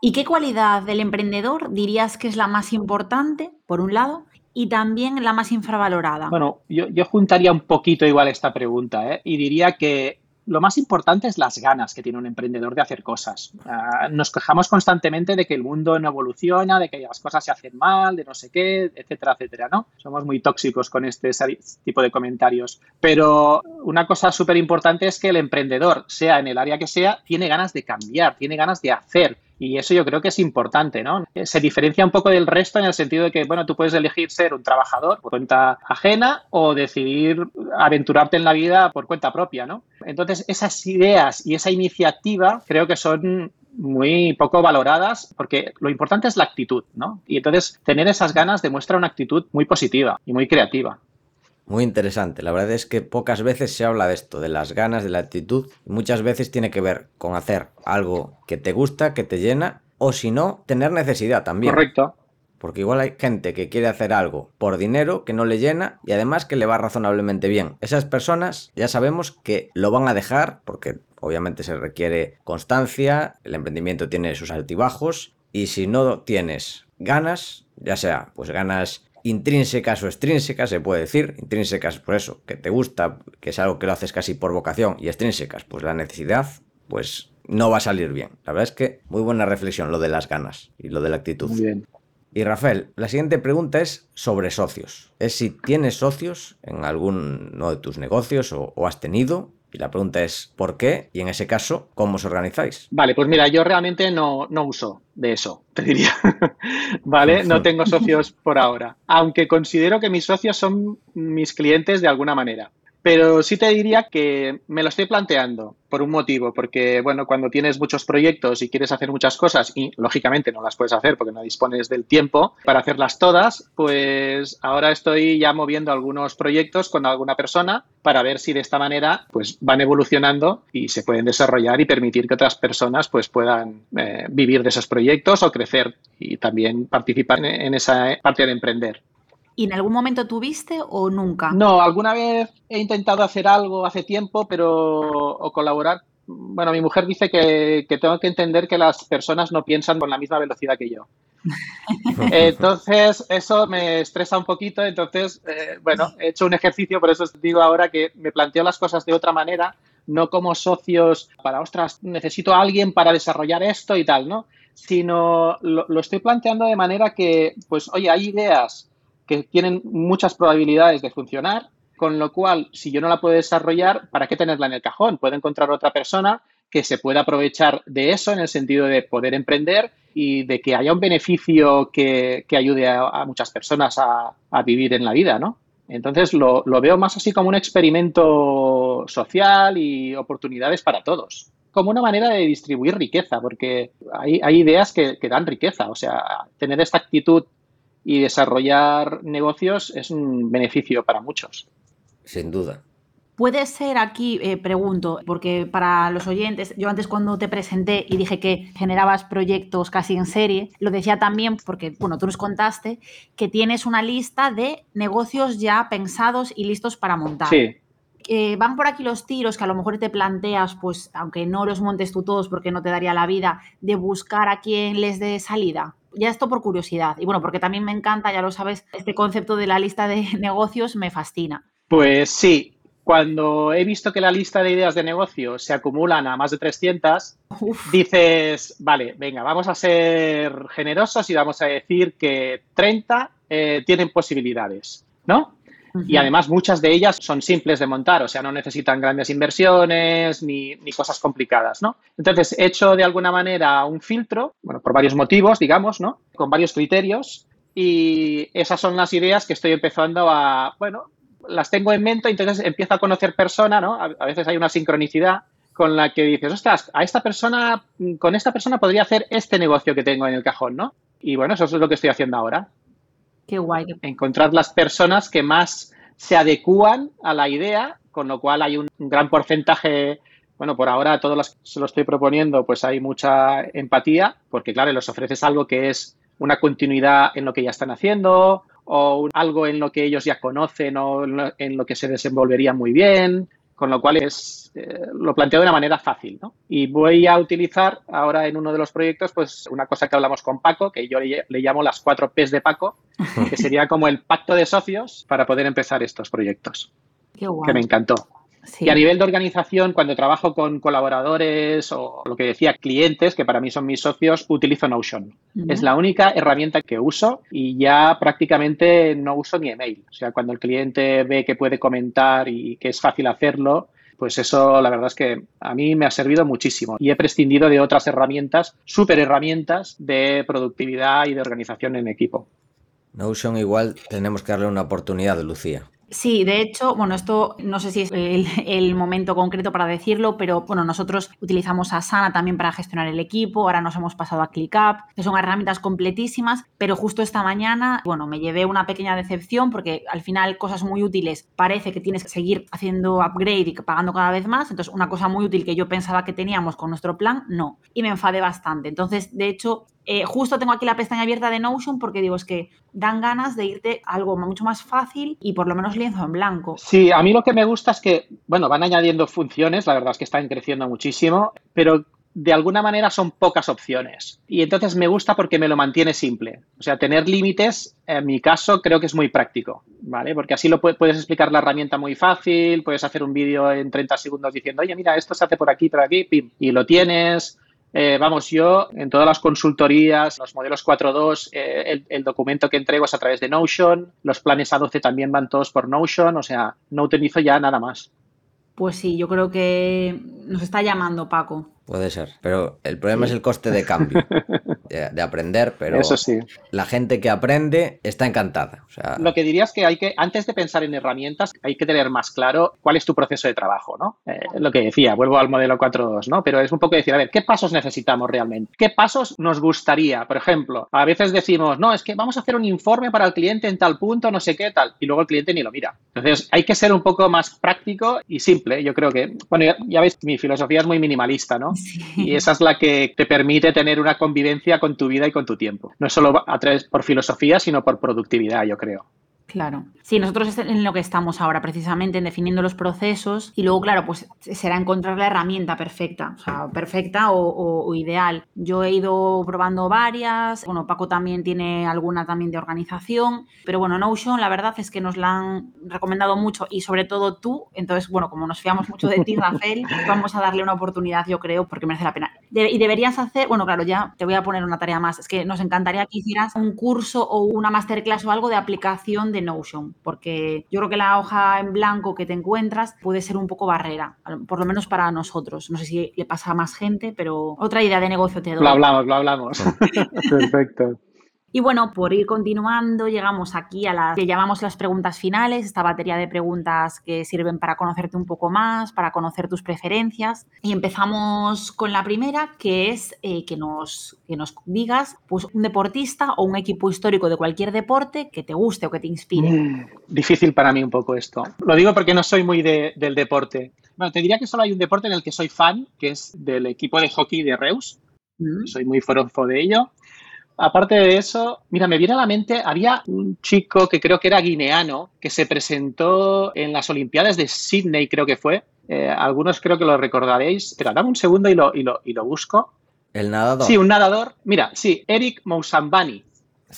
S1: ¿Y qué cualidad del emprendedor dirías que es la más importante, por un lado, y también la más infravalorada?
S3: Bueno, yo, yo juntaría un poquito igual esta pregunta ¿eh? y diría que lo más importante es las ganas que tiene un emprendedor de hacer cosas. Ah, nos quejamos constantemente de que el mundo no evoluciona, de que las cosas se hacen mal, de no sé qué, etcétera, etcétera, ¿no? Somos muy tóxicos con este tipo de comentarios. Pero una cosa súper importante es que el emprendedor, sea en el área que sea, tiene ganas de cambiar, tiene ganas de hacer, y eso yo creo que es importante, ¿no? Se diferencia un poco del resto en el sentido de que, bueno, tú puedes elegir ser un trabajador por cuenta ajena o decidir aventurarte en la vida por cuenta propia, ¿no? Entonces, esas ideas y esa iniciativa creo que son muy poco valoradas porque lo importante es la actitud, ¿no? Y entonces tener esas ganas demuestra una actitud muy positiva y muy creativa.
S2: Muy interesante. La verdad es que pocas veces se habla de esto, de las ganas, de la actitud. Muchas veces tiene que ver con hacer algo que te gusta, que te llena, o si no, tener necesidad también.
S3: Correcto.
S2: Porque igual hay gente que quiere hacer algo por dinero, que no le llena y además que le va razonablemente bien. Esas personas ya sabemos que lo van a dejar porque obviamente se requiere constancia, el emprendimiento tiene sus altibajos y si no tienes ganas, ya sea pues ganas intrínsecas o extrínsecas, se puede decir. Intrínsecas, por eso, que te gusta, que es algo que lo haces casi por vocación, y extrínsecas, pues la necesidad, pues no va a salir bien. La verdad es que muy buena reflexión lo de las ganas y lo de la actitud.
S3: Muy bien.
S2: Y Rafael, la siguiente pregunta es sobre socios. Es si tienes socios en alguno de tus negocios o, o has tenido y la pregunta es, ¿por qué? Y en ese caso, ¿cómo os organizáis?
S3: Vale, pues mira, yo realmente no, no uso de eso, te diría. ¿Vale? No tengo socios por ahora. Aunque considero que mis socios son mis clientes de alguna manera. Pero sí te diría que me lo estoy planteando por un motivo, porque bueno, cuando tienes muchos proyectos y quieres hacer muchas cosas y lógicamente no las puedes hacer porque no dispones del tiempo para hacerlas todas, pues ahora estoy ya moviendo algunos proyectos con alguna persona para ver si de esta manera pues van evolucionando y se pueden desarrollar y permitir que otras personas pues puedan eh, vivir de esos proyectos o crecer y también participar en esa parte de emprender.
S1: ¿Y en algún momento tuviste o nunca?
S3: No, alguna vez he intentado hacer algo hace tiempo, pero o colaborar. Bueno, mi mujer dice que, tengo que entender que las personas no piensan con la misma velocidad que yo. Entonces, eso me estresa un poquito. Entonces, eh, bueno, he hecho un ejercicio, por eso os digo ahora que me planteo las cosas de otra manera, no como socios para, ostras, necesito a alguien para desarrollar esto y tal, ¿no? Sino lo, lo estoy planteando de manera que, pues, oye, hay ideas que tienen muchas probabilidades de funcionar, con lo cual, si yo no la puedo desarrollar, ¿para qué tenerla en el cajón? Puedo encontrar otra persona que se pueda aprovechar de eso en el sentido de poder emprender y de que haya un beneficio que, ayude a, muchas personas a, vivir en la vida, ¿no? Entonces lo, veo más así como un experimento social y oportunidades para todos. Como una manera de distribuir riqueza, porque hay, hay ideas que, que dan riqueza. O sea, tener esta actitud y desarrollar negocios es un beneficio para muchos.
S2: Sin duda.
S1: Puede ser aquí, eh, pregunto, porque para los oyentes, yo antes cuando te presenté y dije que generabas proyectos casi en serie, lo decía también porque, bueno, tú nos contaste que tienes una lista de negocios ya pensados y listos para montar.
S3: Sí.
S1: van por aquí los tiros que a lo mejor te planteas, pues aunque no los montes tú todos porque no te daría la vida, de buscar a quien les dé salida ya esto por curiosidad. Y bueno, porque también me encanta, ya lo sabes, este concepto de la lista de negocios me fascina.
S3: Pues sí, cuando he visto que la lista de ideas de negocio se acumulan a más de 300, dices, vale, venga, vamos a ser generosos y vamos a decir que 30 eh, tienen posibilidades, ¿no? Y además muchas de ellas son simples de montar, o sea, no necesitan grandes inversiones ni, cosas complicadas, ¿no? Entonces, he hecho de alguna manera un filtro, bueno, por varios motivos, digamos, ¿no? Con varios criterios y esas son las ideas que estoy empezando a, bueno, las tengo en mente, entonces empiezo a conocer persona, ¿no? A, veces hay una sincronicidad con la que dices, ostras, a esta persona, con esta persona podría hacer este negocio que tengo en el cajón, ¿no? Y bueno, eso es lo que estoy haciendo ahora. Encontrar las personas que más se adecúan a la idea, con lo cual hay un gran porcentaje bueno, por ahora todos los que se lo estoy proponiendo, pues hay mucha empatía, porque claro, les ofreces algo que es una continuidad en lo que ya están haciendo o algo en lo que ellos ya conocen o en lo que se desenvolvería muy bien con lo cual es, eh, lo planteo de una manera fácil. ¿no? Y voy a utilizar ahora en uno de los proyectos pues una cosa que hablamos con Paco, que yo le, llamo las cuatro P's de Paco, que sería como el pacto de socios para poder empezar estos proyectos.
S1: Qué guay.
S3: Que me encantó. Y a nivel de organización, cuando trabajo con colaboradores o lo que decía, clientes, que para mí son mis socios, utilizo Notion. Es la única herramienta que uso y ya prácticamente no uso ni email. O sea, cuando el cliente ve que puede comentar y que es fácil hacerlo, pues eso la verdad es que a mí me ha servido muchísimo y he prescindido de otras herramientas, súper herramientas de productividad y de organización en equipo.
S2: Notion igual tenemos que darle una oportunidad, Lucía.
S1: Sí, de hecho, bueno, esto no sé si es el, momento concreto para decirlo, pero bueno, nosotros utilizamos Asana también para gestionar el equipo, ahora nos hemos pasado a ClickUp, que son herramientas completísimas, pero justo esta mañana, bueno, me llevé una pequeña decepción porque al final cosas muy útiles parece que tienes que seguir haciendo upgrade y pagando cada vez más, entonces una cosa muy útil que yo pensaba que teníamos con nuestro plan, no, y me enfadé bastante. Entonces, de hecho, eh, justo tengo aquí la pestaña abierta de Notion porque digo, es que dan ganas de irte a algo mucho más fácil y por lo menos en blanco.
S3: Sí, a mí lo que me gusta es que, bueno, van añadiendo funciones, la verdad es que están creciendo muchísimo, pero de alguna manera son pocas opciones. Y entonces me gusta porque me lo mantiene simple. O sea, tener límites, en mi caso, creo que es muy práctico, ¿vale? Porque así lo puedes explicar la herramienta muy fácil, puedes hacer un vídeo en 30 segundos diciendo, oye, mira, esto se hace por aquí, por aquí, y lo tienes Eh, vamos, yo en todas las consultorías, los modelos 4.2, eh, el, el, documento que entrego es a través de Notion, los planes A12 también van todos por Notion, o sea, no utilizo ya nada más.
S1: Pues sí, yo creo que nos está llamando Paco.
S2: Puede ser, pero el problema es el coste de cambio, de, de, aprender, pero
S3: Eso sí.
S2: la gente que aprende está encantada. O sea,
S3: Lo que diría es que hay que, antes de pensar en herramientas, hay que tener más claro cuál es tu proceso de trabajo, ¿no? Eh, lo que decía, vuelvo al modelo 4.2, ¿no? Pero es un poco decir, a ver, ¿qué pasos necesitamos realmente? ¿Qué pasos nos gustaría? Por ejemplo, a veces decimos, no, es que vamos a hacer un informe para el cliente en tal punto, no sé qué, tal, y luego el cliente ni lo mira. Entonces, hay que ser un poco más práctico y simple. Yo creo que, bueno, ya, ya veis, mi filosofía es muy minimalista, ¿no? Y esa es la que te permite tener una convivencia con tu vida y con tu tiempo. No solo a través por filosofía, sino por productividad, yo creo.
S1: Claro. Sí, nosotros es en lo que estamos ahora, precisamente en definiendo los procesos y luego, claro, pues será encontrar la herramienta perfecta, o sea, perfecta o, o, o, ideal. Yo he ido probando varias, bueno, Paco también tiene alguna también de organización, pero bueno, Notion la verdad es que nos la han recomendado mucho y sobre todo tú, entonces, bueno, como nos fiamos mucho de ti, Rafael, vamos a darle una oportunidad, yo creo, porque merece la pena. De y deberías hacer, bueno, claro, ya te voy a poner una tarea más, es que nos encantaría que hicieras un curso o una masterclass o algo de aplicación de Notion, porque yo creo que la hoja en blanco que te encuentras puede ser un poco barrera, por lo menos para nosotros. No sé si le pasa a más gente, pero otra idea de negocio te doy.
S3: Lo hablamos, lo hablamos. Perfecto.
S1: Y bueno, por ir continuando, llegamos aquí a las que llamamos las preguntas finales, esta batería de preguntas que sirven para conocerte un poco más, para conocer tus preferencias. Y empezamos con la primera, que es eh, que, nos, que nos digas pues, un deportista o un equipo histórico de cualquier deporte que te guste o que te inspire.
S3: Mm, difícil para mí un poco esto. Lo digo porque no soy muy de, del deporte. Bueno, te diría que solo hay un deporte en el que soy fan, que es del equipo de hockey de Reus. Mm. Soy muy forofo de ello. Aparte de eso, mira, me viene a la mente, había un chico que creo que era guineano, que se presentó en las Olimpiadas de Sydney, creo que fue. Eh, algunos creo que lo recordaréis. Pero dame un segundo y lo, y lo, y lo busco.
S2: El nadador.
S3: Sí, un nadador. Mira, sí, Eric Moussambani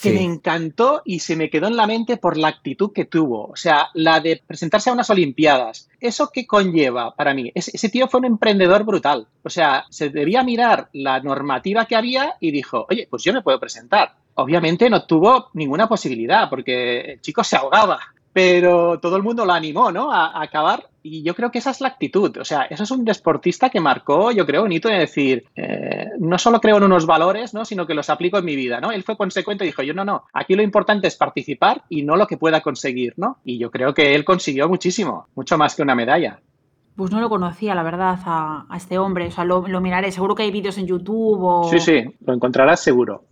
S3: que sí. me encantó y se me quedó en la mente por la actitud que tuvo. O sea, la de presentarse a unas Olimpiadas. ¿Eso qué conlleva para mí? Ese, ese, tío fue un emprendedor brutal. O sea, se debía mirar la normativa que había y dijo, oye, pues yo me puedo presentar. Obviamente no tuvo ninguna posibilidad porque el chico se ahogaba pero todo el mundo lo animó, ¿no? A, a, acabar. Y yo creo que esa es la actitud. O sea, eso es un deportista que marcó, yo creo, un hito de decir, eh, no solo creo en unos valores, ¿no? Sino que los aplico en mi vida, ¿no? Él fue consecuente y dijo, yo no, no, aquí lo importante es participar y no lo que pueda conseguir, ¿no? Y yo creo que él consiguió muchísimo, mucho más que una medalla.
S1: Pues no lo conocía, la verdad, a, a este hombre. O sea, lo, lo, miraré. Seguro que hay vídeos en YouTube o...
S3: Sí, sí, lo encontrarás seguro.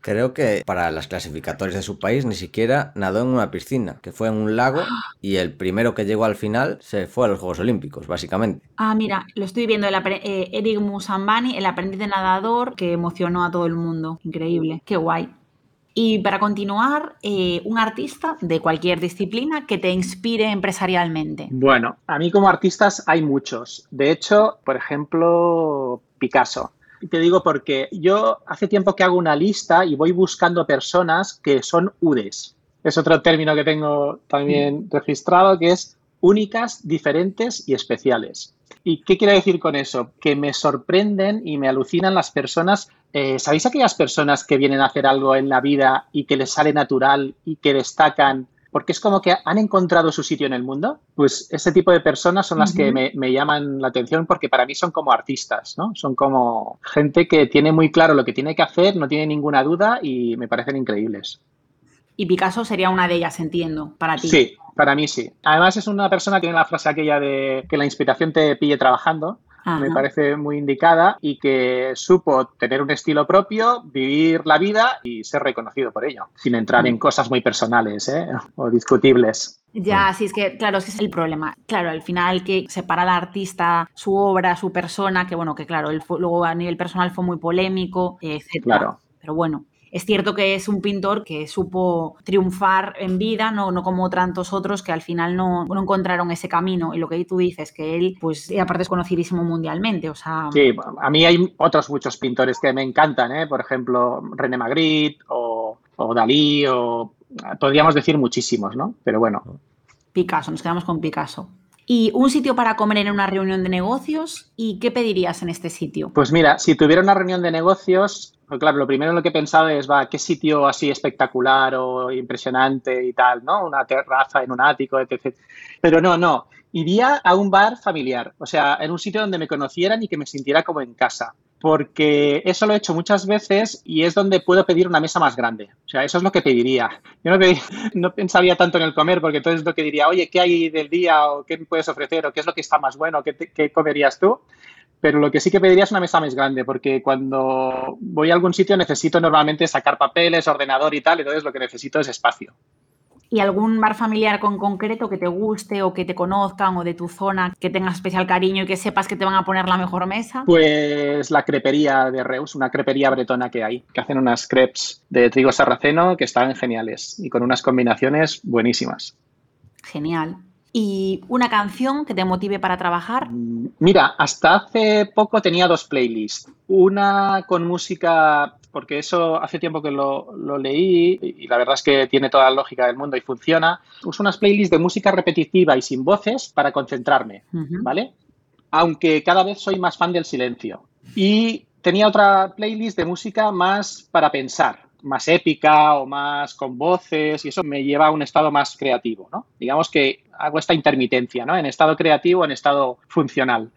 S2: Creo que para las clasificatorias de su país ni siquiera nadó en una piscina, que fue en un lago y el primero que llegó al final se fue a los Juegos Olímpicos, básicamente.
S1: Ah, mira, lo estoy viendo, el eh, Eric Musambani, el aprendiz de nadador que emocionó a todo el mundo. Increíble, qué guay. Y para continuar, eh, un artista de cualquier disciplina que te inspire empresarialmente.
S3: Bueno, a mí como artistas hay muchos. De hecho, por ejemplo, Picasso. Te digo porque yo hace tiempo que hago una lista y voy buscando personas que son UDES. Es otro término que tengo también mm. registrado, que es únicas, diferentes y especiales. ¿Y qué quiero decir con eso? Que me sorprenden y me alucinan las personas. Eh, ¿Sabéis aquellas personas que vienen a hacer algo en la vida y que les sale natural y que destacan porque es como que han encontrado su sitio en el mundo, pues ese tipo de personas son las uh -huh. que me, me, llaman la atención porque para mí son como artistas, ¿no? Son como gente que tiene muy claro lo que tiene que hacer, no tiene ninguna duda y me parecen increíbles.
S1: Y Picasso sería una de ellas, entiendo, para ti.
S3: Sí, para mí sí. Además es una persona que tiene la frase aquella de que la inspiración te pille trabajando, Ajá. me parece muy indicada y que supo tener un estilo propio, vivir la vida y ser reconocido por ello, sin entrar en cosas muy personales ¿eh? o discutibles.
S1: Ya, sí, es que, claro, es que es el problema. Claro, al final que separa al artista, su obra, su persona, que bueno, que claro, él fue, luego a nivel personal fue muy polémico, etc.
S3: Claro.
S1: Pero bueno, es cierto que es un pintor que supo triunfar en vida, no, no como tantos otros que al final no, no, encontraron ese camino. Y lo que tú dices, que él, pues, aparte es conocidísimo mundialmente, o sea...
S3: Sí, a mí hay otros muchos pintores que me encantan, ¿eh? Por ejemplo, René Magritte o, o Dalí o... Podríamos decir muchísimos, ¿no? Pero bueno.
S1: Picasso, nos quedamos con Picasso. ¿Y un sitio para comer en una reunión de negocios? ¿Y qué pedirías en este sitio?
S3: Pues mira, si tuviera una reunión de negocios, pues claro, lo primero en lo que he pensado es, va, ¿qué sitio así espectacular o impresionante y tal, ¿no? Una terraza en un ático, etc. Pero no, no. Iría a un bar familiar, o sea, en un sitio donde me conocieran y que me sintiera como en casa porque eso lo he hecho muchas veces y es donde puedo pedir una mesa más grande. O sea, eso es lo que pediría. Yo no, pensaría tanto en el comer, porque entonces lo que diría, oye, ¿qué hay del día? ¿O qué me puedes ofrecer? ¿O qué es lo que está más bueno? ¿Qué, qué comerías tú? Pero lo que sí que pediría es una mesa más grande, porque cuando voy a algún sitio necesito normalmente sacar papeles, ordenador y tal, entonces lo que necesito es espacio.
S1: ¿Y algún bar familiar con concreto que te guste o que te conozcan o de tu zona que tengas especial cariño y que sepas que te van a poner la mejor mesa?
S3: Pues la crepería de Reus, una crepería bretona que hay, que hacen unas crepes de trigo sarraceno que están geniales y con unas combinaciones buenísimas.
S1: Genial. ¿Y una canción que te motive para trabajar?
S3: Mm, mira, hasta hace poco tenía dos playlists. Una con música porque eso hace tiempo que lo, leí y la verdad es que tiene toda la lógica del mundo y funciona. Uso unas playlists de música repetitiva y sin voces para concentrarme, ¿vale? Aunque cada vez soy más fan del silencio. Y tenía otra playlist de música más para pensar, más épica o más con voces y eso me lleva a un estado más creativo, ¿no? Digamos que hago esta intermitencia, ¿no? En estado creativo, en estado funcional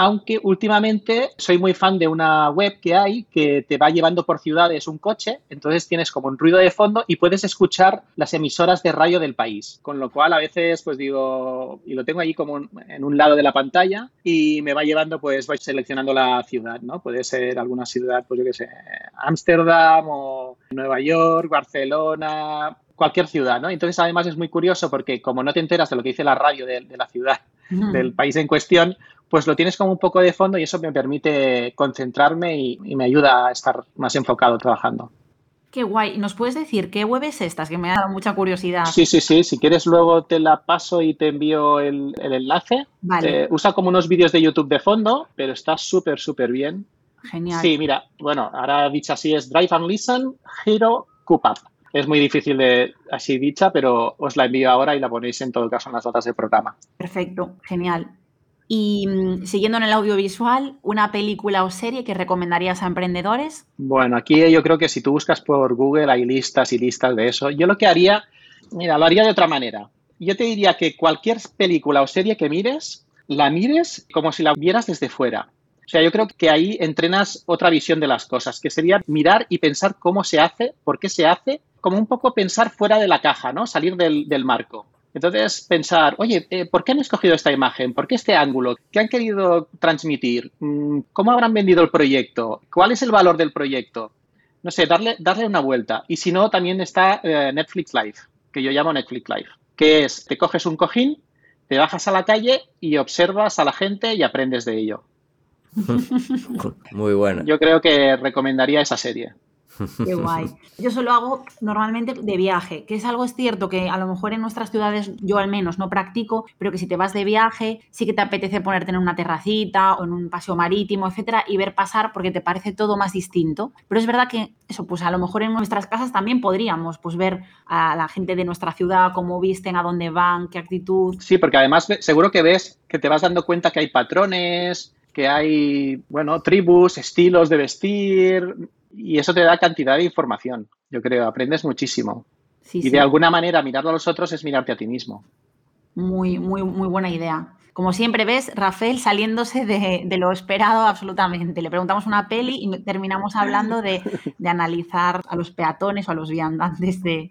S3: aunque últimamente soy muy fan de una web que hay que te va llevando por ciudades un coche, entonces tienes como un ruido de fondo y puedes escuchar las emisoras de radio del país, con lo cual a veces pues digo, y lo tengo ahí como en un lado de la pantalla y me va llevando pues voy seleccionando la ciudad, ¿no? Puede ser alguna ciudad, pues yo qué sé, Ámsterdam o Nueva York, Barcelona, cualquier ciudad, ¿no? Entonces, además es muy curioso porque como no te enteras de lo que dice la radio de la ciudad, del país en cuestión, pues lo tienes como un poco de fondo y eso me permite concentrarme y, me ayuda a estar más enfocado trabajando.
S1: Qué guay. ¿Nos puedes decir qué web es esta? que me ha dado mucha curiosidad.
S3: Sí, sí, sí. Si quieres luego te la paso y te envío el, enlace. Vale. Eh, usa como unos vídeos de YouTube de fondo, pero está súper, súper bien.
S1: Genial.
S3: Sí, mira, bueno, ahora dicha así es Drive and Listen Hero Up. Es muy difícil de así dicha, pero os la envío ahora y la ponéis en todo caso en las notas del programa.
S1: Perfecto, genial. Y mm, siguiendo en el audiovisual, ¿una película o serie que recomendarías a emprendedores?
S3: Bueno, aquí yo creo que si tú buscas por Google hay listas y listas de eso. Yo lo que haría, mira, lo haría de otra manera. Yo te diría que cualquier película o serie que mires, la mires como si la vieras desde fuera. O sea, yo creo que ahí entrenas otra visión de las cosas, que sería mirar y pensar cómo se hace, por qué se hace, como un poco pensar fuera de la caja, ¿no? Salir del, marco. Entonces, pensar, oye, eh, ¿por qué han escogido esta imagen? ¿Por qué este ángulo? ¿Qué han querido transmitir? Mm, ¿Cómo habrán vendido el proyecto? ¿Cuál es el valor del proyecto? No sé, darle, darle una vuelta. Y si no, también está eh, Netflix Live, que yo llamo Netflix Live, que es, te coges un cojín, te bajas a la calle y observas a la gente y aprendes de ello.
S2: Muy bueno.
S3: Yo creo que recomendaría esa serie.
S1: Qué guay. Yo solo hago normalmente de viaje, que es algo es cierto que a lo mejor en nuestras ciudades yo al menos no practico, pero que si te vas de viaje sí que te apetece ponerte en una terracita o en un paseo marítimo, etcétera, y ver pasar porque te parece todo más distinto. Pero es verdad que eso, pues a lo mejor en nuestras casas también podríamos pues ver a la gente de nuestra ciudad, cómo visten, a dónde van, qué actitud.
S3: Sí, porque además seguro que ves que te vas dando cuenta que hay patrones, que hay, bueno, tribus, estilos de vestir, y eso te da cantidad de información, yo creo, aprendes muchísimo. y de alguna manera mirarlo a los otros es mirarte a ti mismo.
S1: Muy, muy, muy buena idea. Como siempre ves, Rafael saliéndose de, lo esperado absolutamente. Le preguntamos una peli y terminamos hablando de, analizar a los peatones o a los viandantes de,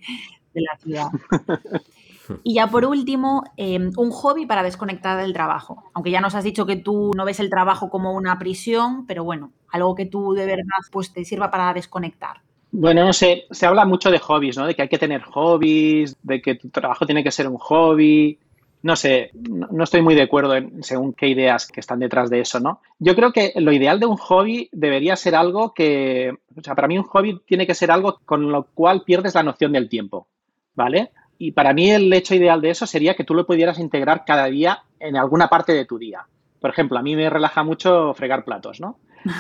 S1: de la ciudad. Y ya por último, em, un hobby para desconectar del trabajo. Aunque ya nos has dicho que tú no ves el trabajo como una prisión, pero bueno, algo que tú de verdad pues, te sirva para desconectar.
S3: Bueno, no sé, se habla mucho de hobbies, ¿no? De que hay que tener hobbies, de que tu trabajo tiene que ser un hobby. No sé, no, estoy muy de acuerdo en, según qué ideas que están detrás de eso, ¿no? Yo creo que lo ideal de un hobby debería ser algo que, o sea, para mí un hobby tiene que ser algo con lo cual pierdes la noción del tiempo, ¿vale? Y para mí el hecho ideal de eso sería que tú lo pudieras integrar cada día en alguna parte de tu día. Por ejemplo, a mí me relaja mucho fregar platos, ¿no?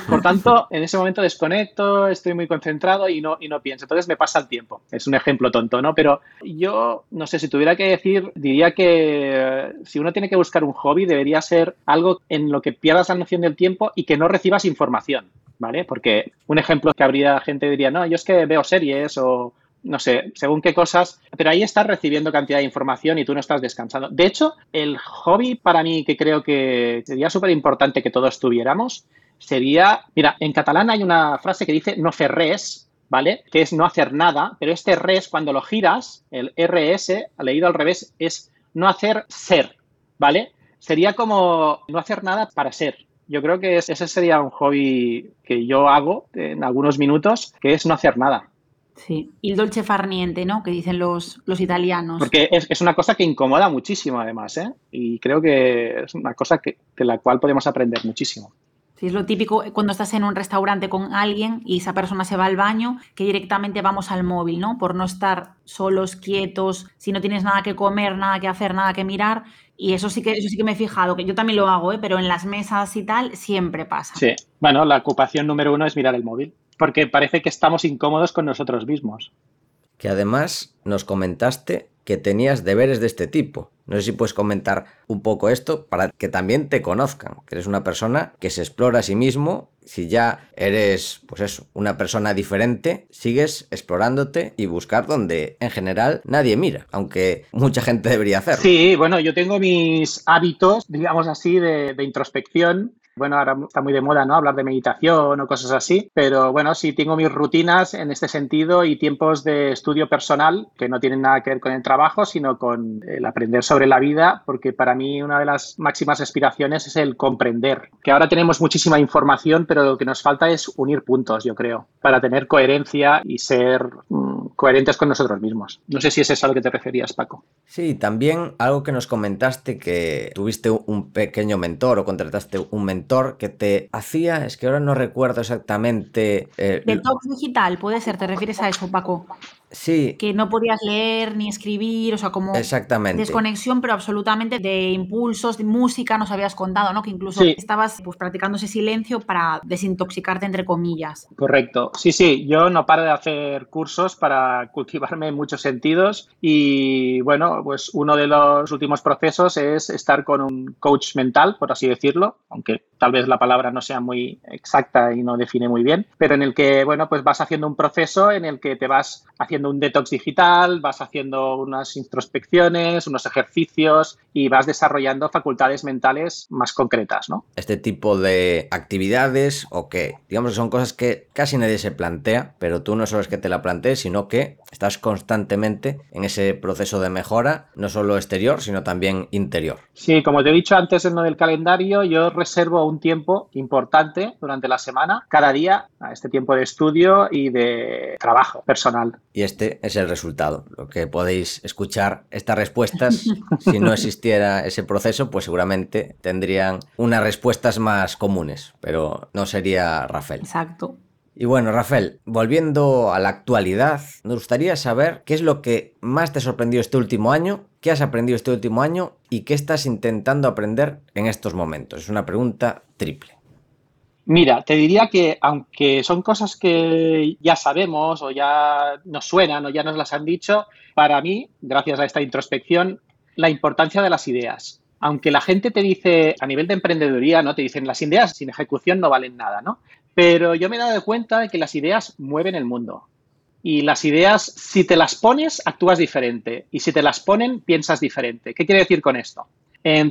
S3: Por tanto, en ese momento desconecto, estoy muy concentrado y no, y no pienso. Entonces me pasa el tiempo. Es un ejemplo tonto, ¿no? Pero yo, no sé, si tuviera que decir, diría que eh, si uno tiene que buscar un hobby, debería ser algo en lo que pierdas la noción del tiempo y que no recibas información, ¿vale? Porque un ejemplo que habría gente diría, no, yo es que veo series o no sé, según qué cosas, pero ahí estás recibiendo cantidad de información y tú no estás descansando. De hecho, el hobby para mí que creo que sería súper importante que todos tuviéramos sería, mira, en catalán hay una frase que dice no fer res, ¿vale? Que es no hacer nada, pero este res cuando lo giras, el RS, leído al revés, es no hacer ser, ¿vale? Sería como no hacer nada para ser. Yo creo que ese sería un hobby que yo hago en algunos minutos, que es no hacer nada.
S1: Sí, el dolce farniente, ¿no? Que dicen los, los italianos.
S3: Porque es, una cosa que incomoda muchísimo, además, ¿eh? Y creo que es una cosa que, de la cual podemos aprender muchísimo.
S1: Sí, es lo típico cuando estás en un restaurante con alguien y esa persona se va al baño, que directamente vamos al móvil, ¿no? Por no estar solos, quietos, si no tienes nada que comer, nada que hacer, nada que mirar. Y eso sí que, eso sí que me he fijado, que yo también lo hago, ¿eh? pero en las mesas y tal siempre pasa.
S3: Sí, bueno, la ocupación número uno es mirar el móvil porque parece que estamos incómodos con nosotros mismos.
S2: Que además nos comentaste que tenías deberes de este tipo. No sé si puedes comentar un poco esto para que también te conozcan, que eres una persona que se explora a sí mismo. Si ya eres, pues eso, una persona diferente, sigues explorándote y buscar donde en general nadie mira, aunque mucha gente debería hacerlo.
S3: Sí, bueno, yo tengo mis hábitos, digamos así, de, de introspección bueno, ahora está muy de moda, ¿no? Hablar de meditación o cosas así, pero bueno, sí tengo mis rutinas en este sentido y tiempos de estudio personal que no tienen nada que ver con el trabajo, sino con el aprender sobre la vida, porque para mí una de las máximas aspiraciones es el comprender, que ahora tenemos muchísima información, pero lo que nos falta es unir puntos, yo creo, para tener coherencia y ser mm, coherentes con nosotros mismos. No sé si es eso a lo que te referías, Paco.
S2: Sí, también algo que nos comentaste que tuviste un pequeño mentor o contrataste un mentor que te hacía, es que ahora no recuerdo exactamente.
S1: Eh, Detox digital, puede ser, ¿te refieres a eso, Paco?
S2: Sí.
S1: Que no podías leer ni escribir, o sea, como
S2: Exactamente.
S1: desconexión, pero absolutamente de impulsos, de música, nos habías contado, ¿no? Que incluso estabas pues, practicando ese silencio para desintoxicarte, entre comillas.
S3: Correcto. Sí, sí, yo no paro de hacer cursos para cultivarme en muchos sentidos y, bueno, pues uno de los últimos procesos es estar con un coach mental, por así decirlo, aunque tal vez la palabra no sea muy exacta y no define muy bien, pero en el que, bueno, pues vas haciendo un proceso en el que te vas haciendo un detox digital, vas haciendo unas introspecciones, unos ejercicios y vas desarrollando facultades mentales más concretas, ¿no?
S2: Este tipo de actividades o que, digamos, son cosas que casi nadie se plantea, pero tú no solo es que te la plantees, sino que estás constantemente en ese proceso de mejora, no solo exterior, sino también interior.
S3: Sí, como te he dicho antes en lo del calendario, yo reservo un tiempo importante durante la semana, cada día, a este tiempo de estudio y de trabajo personal.
S2: Y este es el resultado. Lo que podéis escuchar estas respuestas, si no existiera ese proceso, pues seguramente tendrían unas respuestas más comunes, pero no sería Rafael.
S1: Exacto.
S2: Y bueno, Rafael, volviendo a la actualidad, nos gustaría saber qué es lo que más te sorprendió este último año, qué has aprendido este último año y qué estás intentando aprender en estos momentos. Es una pregunta triple.
S3: Mira, te diría que aunque son cosas que ya sabemos o ya nos suenan o ya nos las han dicho, para mí, gracias a esta introspección, la importancia de las ideas. Aunque la gente te dice, a nivel de emprendeduría, ¿no? Te dicen las ideas sin ejecución no valen nada, ¿no? Pero yo me he dado cuenta de que las ideas mueven el mundo. Y las ideas, si te las pones, actúas diferente. Y si te las ponen, piensas diferente. ¿Qué quiere decir con esto?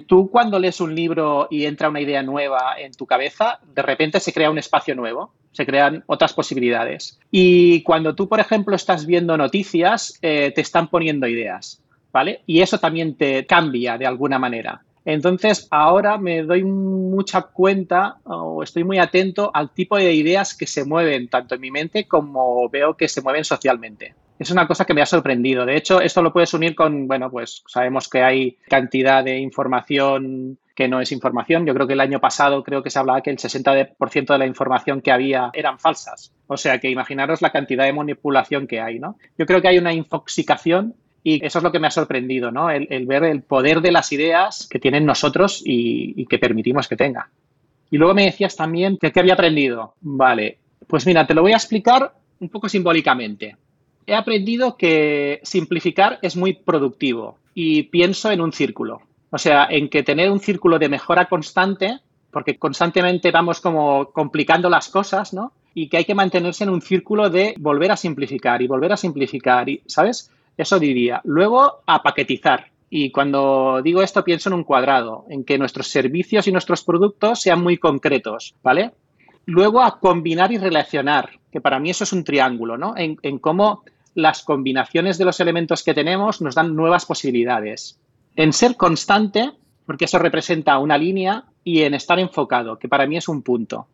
S3: Tú cuando lees un libro y entra una idea nueva en tu cabeza, de repente se crea un espacio nuevo, se crean otras posibilidades. Y cuando tú, por ejemplo, estás viendo noticias, eh, te están poniendo ideas, ¿vale? Y eso también te cambia de alguna manera. Entonces, ahora me doy mucha cuenta o estoy muy atento al tipo de ideas que se mueven tanto en mi mente como veo que se mueven socialmente. Es una cosa que me ha sorprendido. De hecho, esto lo puedes unir con, bueno, pues sabemos que hay cantidad de información que no es información. Yo creo que el año pasado creo que se hablaba que el 60% de la información que había eran falsas. O sea que imaginaros la cantidad de manipulación que hay, ¿no? Yo creo que hay una infoxicación y eso es lo que me ha sorprendido, ¿no? El, ver el poder de las ideas que tienen nosotros y, que permitimos que tenga. Y luego me decías también que qué había aprendido. Vale, pues mira, te lo voy a explicar un poco simbólicamente. He aprendido que simplificar es muy productivo y pienso en un círculo. O sea, en que tener un círculo de mejora constante, porque constantemente vamos como complicando las cosas, ¿no? Y que hay que mantenerse en un círculo de volver a simplificar y volver a simplificar, y, ¿sabes? Eso diría. Luego, a paquetizar. Y cuando digo esto, pienso en un cuadrado, en que nuestros servicios y nuestros productos sean muy concretos, ¿vale? Luego, a combinar y relacionar, que para mí eso es un triángulo, ¿no? En, en cómo las combinaciones de los elementos que tenemos nos dan nuevas posibilidades. En ser constante, porque eso representa una línea, y en estar enfocado, que para mí es un punto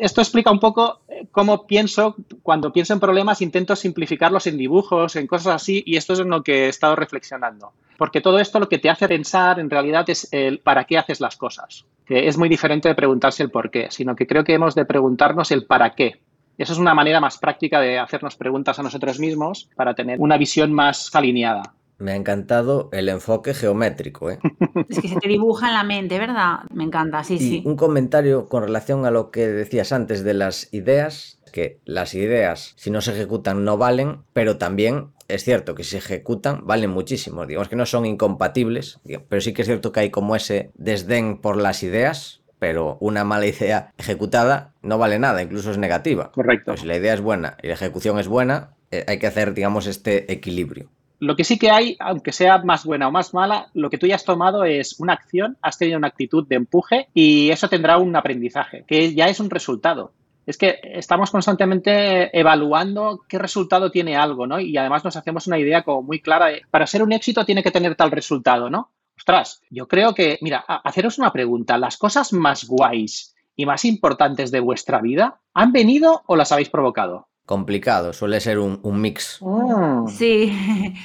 S3: esto explica un poco eh, cómo pienso, cuando pienso en problemas, intento simplificarlos en dibujos, en cosas así, y esto es en lo que he estado reflexionando. Porque todo esto lo que te hace pensar en realidad es el para qué haces las cosas, que es muy diferente de preguntarse el por qué, sino que creo que hemos de preguntarnos el para qué. Eso es una manera más práctica de hacernos preguntas a nosotros mismos para tener una visión más alineada.
S2: Me ha encantado el enfoque geométrico. ¿eh?
S1: Es que se te dibuja en la mente, ¿verdad? Me encanta, sí,
S2: y
S1: sí.
S2: Un comentario con relación a lo que decías antes de las ideas, que las ideas, si no se ejecutan, no valen, pero también es cierto que si se ejecutan, valen muchísimo. Digamos que no son incompatibles, pero sí que es cierto que hay como ese desdén por las ideas, pero una mala idea ejecutada no vale nada, incluso es negativa.
S3: Correcto.
S2: Pues si la idea es buena y la ejecución es buena, eh, hay que hacer, digamos, este equilibrio.
S3: Lo que sí que hay, aunque sea más buena o más mala, lo que tú ya has tomado es una acción, has tenido una actitud de empuje y eso tendrá un aprendizaje, que ya es un resultado. Es que estamos constantemente evaluando qué resultado tiene algo, ¿no? Y además nos hacemos una idea como muy clara de, para ser un éxito tiene que tener tal resultado, ¿no? Ostras, yo creo que, mira, haceros una pregunta, ¿las cosas más guays y más importantes de vuestra vida han venido o las habéis provocado?
S2: Complicado, suele ser un, un mix.
S3: Mm.
S1: Sí.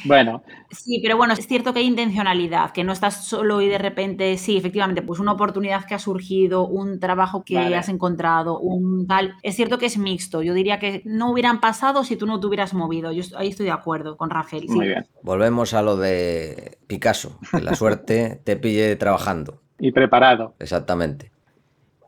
S3: Bueno,
S1: Sí, pero bueno, es cierto que hay intencionalidad, que no estás solo y de repente, sí, efectivamente, pues una oportunidad que ha surgido, un trabajo que
S3: Vale.
S1: has encontrado, un tal. Es cierto que es mixto. Yo diría que no hubieran pasado si tú no te hubieras movido. Yo ahí estoy de acuerdo con Rafael. sí.
S3: muy bien.
S2: Volvemos a lo de Picasso, que la suerte te pille trabajando.
S3: Y preparado.
S2: Exactamente.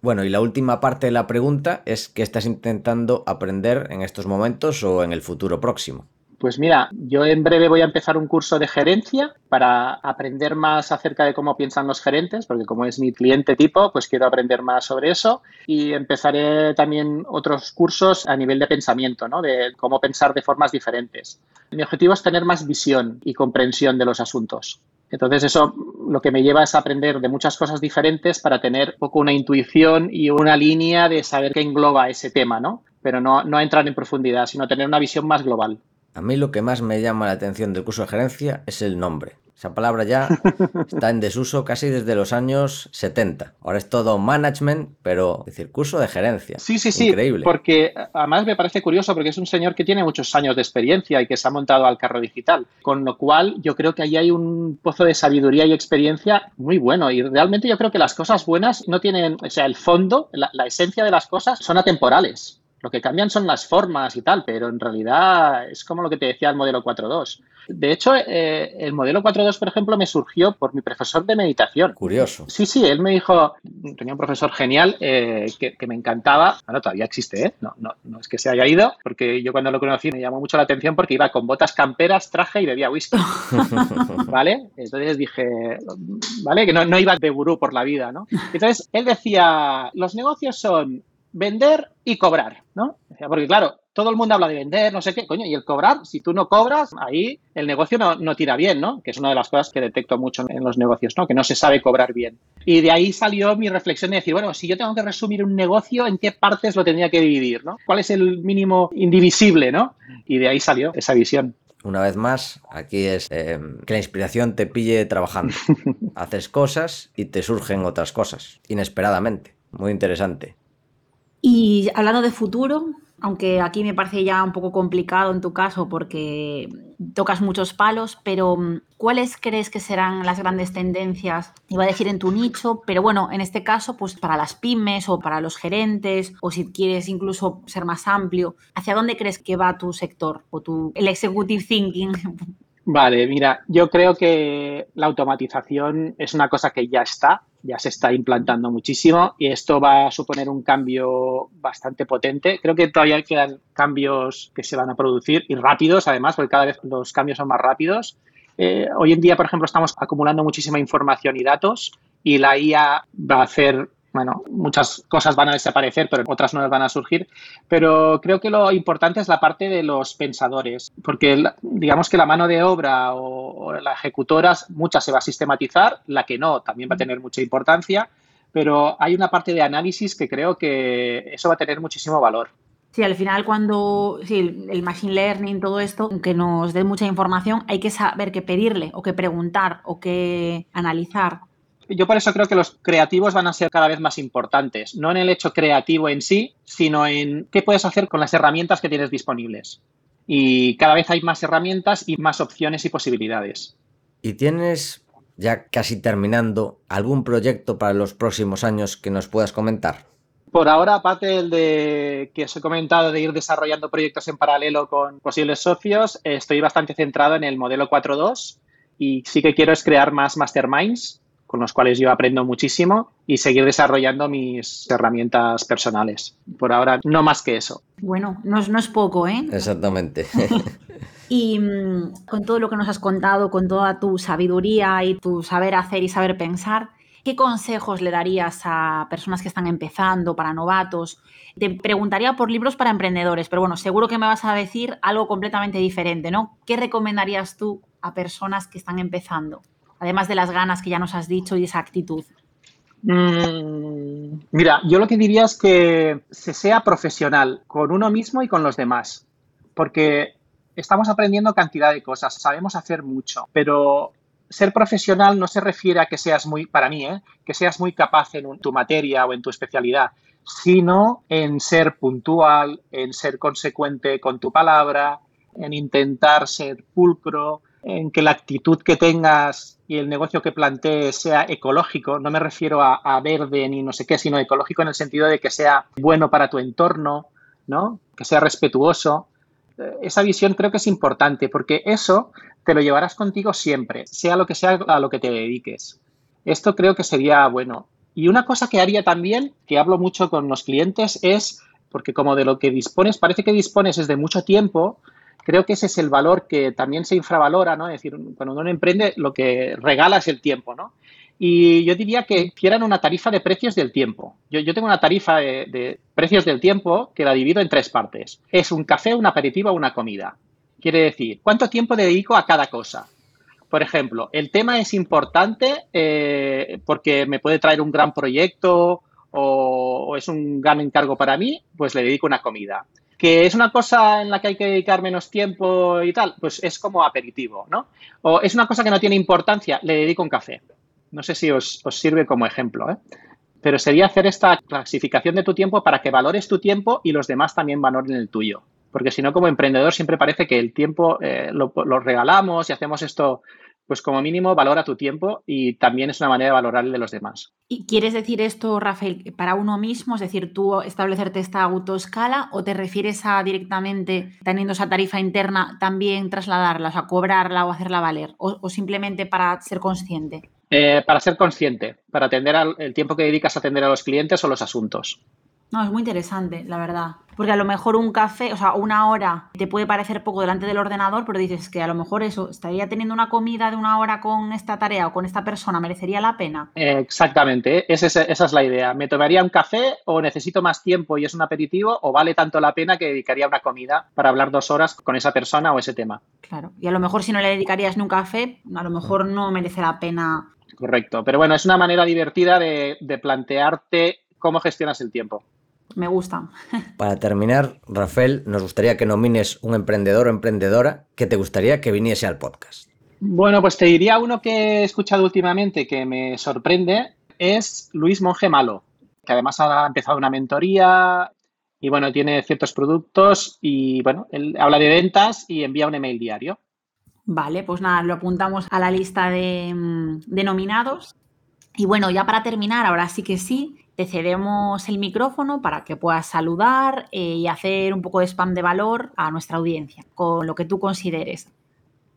S2: Bueno, y la última parte de la pregunta es qué estás intentando aprender en estos momentos o en el futuro próximo.
S3: Pues mira, yo en breve voy a empezar un curso de gerencia para aprender más acerca de cómo piensan los gerentes, porque como es mi cliente tipo, pues quiero aprender más sobre eso. Y empezaré también otros cursos a nivel de pensamiento, ¿no? De cómo pensar de formas diferentes. Mi objetivo es tener más visión y comprensión de los asuntos. Entonces eso lo que me lleva es aprender de muchas cosas diferentes para tener un poco una intuición y una línea de saber qué engloba ese tema, ¿no? Pero no, no entrar en profundidad, sino tener una visión más global.
S2: A mí lo que más me llama la atención del curso de gerencia es el nombre. Esa palabra ya está en desuso casi desde los años 70. Ahora es todo management, pero es decir, curso de gerencia.
S3: Sí, sí, sí.
S2: Increíble.
S3: Porque además me parece curioso porque es un señor que tiene muchos años de experiencia y que se ha montado al carro digital. Con lo cual yo creo que ahí hay un pozo de sabiduría y experiencia muy bueno. Y realmente yo creo que las cosas buenas no tienen, o sea, el fondo, la, la esencia de las cosas son atemporales. Lo que cambian son las formas y tal, pero en realidad es como lo que te decía el modelo 4.2. De hecho, eh, el modelo 4.2, por ejemplo, me surgió por mi profesor de meditación.
S2: Curioso.
S3: Sí, sí, él me dijo, tenía un profesor genial eh, que, que, me encantaba, ahora todavía existe, ¿eh? no, no, no, es que se haya ido, porque yo cuando lo conocí me llamó mucho la atención porque iba con botas camperas, traje y bebía whisky, ¿vale? Entonces dije, ¿vale? Que no, no iba de gurú por la vida, ¿no? Entonces él decía, los negocios son vender y cobrar, ¿no? Porque claro, todo el mundo habla de vender, no sé qué, coño, y el cobrar, si tú no cobras, ahí el negocio no, no, tira bien, ¿no? Que es una de las cosas que detecto mucho en los negocios, ¿no? Que no se sabe cobrar bien. Y de ahí salió mi reflexión de decir, bueno, si yo tengo que resumir un negocio, ¿en qué partes lo tendría que dividir, ¿no? ¿Cuál es el mínimo indivisible, ¿no? Y de ahí salió esa visión.
S2: Una vez más, aquí es eh, que la inspiración te pille trabajando. Haces cosas y te surgen otras cosas, inesperadamente. Muy interesante.
S1: Y hablando de futuro, aunque aquí me parece ya un poco complicado en tu caso porque tocas muchos palos, pero mm, ¿cuáles crees que serán las grandes tendencias? Iba a decir en tu nicho, pero bueno, en este caso, pues para las pymes o para los gerentes, o si quieres incluso ser más amplio, ¿hacia dónde crees que va tu sector o tu, el executive thinking?
S3: Vale, mira, yo creo que la automatización es una cosa que ya está, ya se está implantando muchísimo y esto va a suponer un cambio bastante potente. Creo que todavía quedan cambios que se van a producir y rápidos, además, porque cada vez los cambios son más rápidos. Eh, hoy en día, por ejemplo, estamos acumulando muchísima información y datos y la IA va a hacer bueno, muchas cosas van a desaparecer, pero otras nuevas van a surgir. Pero creo que lo importante es la parte de los pensadores, porque digamos que la mano de obra o, la ejecutora, mucha se va a sistematizar, la que no también va a tener mucha importancia, pero hay una parte de análisis que creo que eso va a tener muchísimo valor.
S1: Sí, al final cuando sí, el machine learning, todo esto, aunque nos dé mucha información, hay que saber qué pedirle o qué preguntar o qué analizar
S3: yo por eso creo que los creativos van a ser cada vez más importantes, no en el hecho creativo en sí, sino en qué puedes hacer con las herramientas que tienes disponibles. Y cada vez hay más herramientas y más opciones y posibilidades.
S2: ¿Y tienes, ya casi terminando, algún proyecto para los próximos años que nos puedas comentar?
S3: Por ahora, aparte del de que os he comentado de ir desarrollando proyectos en paralelo con posibles socios, estoy bastante centrado en el modelo 4.2 y sí que quiero es crear más masterminds con los cuales yo aprendo muchísimo y seguir desarrollando mis herramientas personales. Por ahora, no más que eso.
S1: Bueno, no es, no es poco, ¿eh?
S2: Exactamente.
S1: y mm, con todo lo que nos has contado, con toda tu sabiduría y tu saber hacer y saber pensar, ¿qué consejos le darías a personas que están empezando, para novatos? Te preguntaría por libros para emprendedores, pero bueno, seguro que me vas a decir algo completamente diferente, ¿no? ¿Qué recomendarías tú a personas que están empezando? Además de las ganas que ya nos has dicho y esa actitud?
S3: Mm, mira, yo lo que diría es que se sea profesional con uno mismo y con los demás, porque estamos aprendiendo cantidad de cosas, sabemos hacer mucho, pero ser profesional no se refiere a que seas muy, para mí, ¿eh? que seas muy capaz en tu materia o en tu especialidad, sino en ser puntual, en ser consecuente con tu palabra, en intentar ser pulcro, en que la actitud que tengas y el negocio que plantees sea ecológico, no me refiero a, verde ni no sé qué, sino ecológico en el sentido de que sea bueno para tu entorno, ¿no? que sea respetuoso. Eh, esa visión creo que es importante porque eso te lo llevarás contigo siempre, sea lo que sea a lo que te dediques. Esto creo que sería bueno. Y una cosa que haría también, que hablo mucho con los clientes, es, porque como de lo que dispones, parece que dispones desde mucho tiempo, creo que ese es el valor que también se infravalora, ¿no? Es decir, cuando uno emprende, lo que regala es el tiempo, ¿no? Y yo diría que hicieran una tarifa de precios del tiempo. Yo, tengo una tarifa de, precios del tiempo que la divido en tres partes. Es un café, un aperitivo una comida. Quiere decir, ¿cuánto tiempo dedico a cada cosa? Por ejemplo, el tema es importante eh, porque me puede traer un gran proyecto o, o, es un gran encargo para mí, pues le dedico una comida que es una cosa en la que hay que dedicar menos tiempo y tal, pues es como aperitivo, ¿no? O es una cosa que no tiene importancia, le dedico un café. No sé si os, sirve como ejemplo, ¿eh? Pero sería hacer esta clasificación de tu tiempo para que valores tu tiempo y los demás también valoren el tuyo. Porque si no, como emprendedor siempre parece que el tiempo eh, lo, lo, regalamos y hacemos esto pues como mínimo valora tu tiempo y también es una manera de valorar el de los demás.
S1: ¿Y quieres decir esto, Rafael, para uno mismo? Es decir, tú establecerte esta autoescala o te refieres a directamente, teniendo esa tarifa interna, también trasladarla, o sea, cobrarla o hacerla valer? ¿O, simplemente para ser consciente?
S3: Eh, para ser consciente, para atender al, el tiempo que dedicas a atender a los clientes o los asuntos.
S1: No, es muy interesante, la verdad. Porque a lo mejor un café, o sea, una hora te puede parecer poco delante del ordenador, pero dices que a lo mejor eso, estaría teniendo una comida de una hora con esta tarea o con esta persona, ¿merecería la pena?
S3: Exactamente, esa es, la idea. ¿Me tomaría un café o necesito más tiempo y es un aperitivo o vale tanto la pena que dedicaría una comida para hablar dos horas con esa persona o ese tema?
S1: Claro, y a lo mejor si no le dedicarías ni un café, a lo mejor no merece la pena.
S3: Correcto, pero bueno, es una manera divertida de plantearte cómo gestionas el tiempo
S1: me gustan.
S2: Para terminar, Rafael, nos gustaría que nomines un emprendedor o emprendedora que te gustaría que viniese al podcast.
S3: Bueno, pues te diría uno que he escuchado últimamente que me sorprende, es Luis Monge Malo, que además ha empezado una mentoría y bueno, tiene ciertos productos y bueno, él habla de ventas y envía un email diario.
S1: Vale, pues nada, lo apuntamos a la lista de, mm, de nominados. Y bueno, ya para terminar, ahora sí que sí, te cedemos el micrófono para que puedas saludar eh, y hacer un poco de spam de valor a nuestra audiencia, con lo que tú consideres.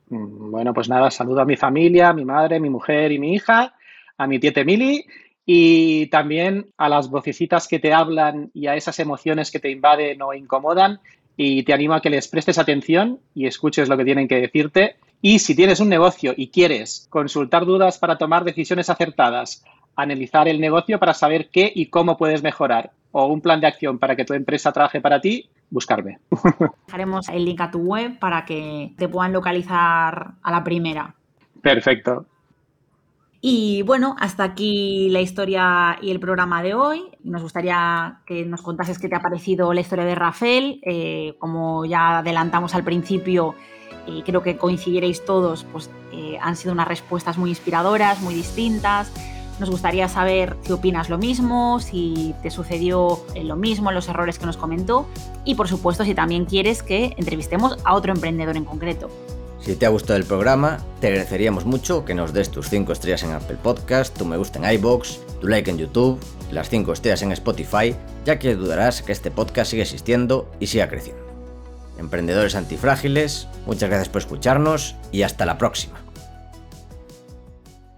S3: Mm, bueno, pues nada, saludo a mi familia, a mi madre, mi mujer y mi hija, a mi tiete Mili y también a las vocecitas que te hablan y a esas emociones que te invaden o incomodan y te animo a que les prestes atención y escuches lo que tienen que decirte. Y si tienes un negocio y quieres consultar dudas para tomar decisiones acertadas, analizar el negocio para saber qué y cómo puedes mejorar o un plan de acción para que tu empresa trabaje para ti, buscarme.
S1: Dejaremos el link a tu web para que te puedan localizar a la primera.
S3: Perfecto.
S1: Y bueno, hasta aquí la historia y el programa de hoy. Nos gustaría que nos contases qué te ha parecido la historia de Rafael. Eh, como ya adelantamos al principio, y creo que coincidiréis todos, pues eh, han sido unas respuestas muy inspiradoras, muy distintas. Nos gustaría saber si opinas lo mismo, si te sucedió lo mismo, los errores que nos comentó y por supuesto si también quieres que entrevistemos a otro emprendedor en concreto.
S2: Si te ha gustado el programa, te agradeceríamos mucho que nos des tus 5 estrellas en Apple Podcast, tu me gusta en iBox, tu like en YouTube, las 5 estrellas en Spotify, ya que dudarás que este podcast sigue existiendo y siga creciendo. Emprendedores antifrágiles, muchas gracias por escucharnos y hasta la próxima.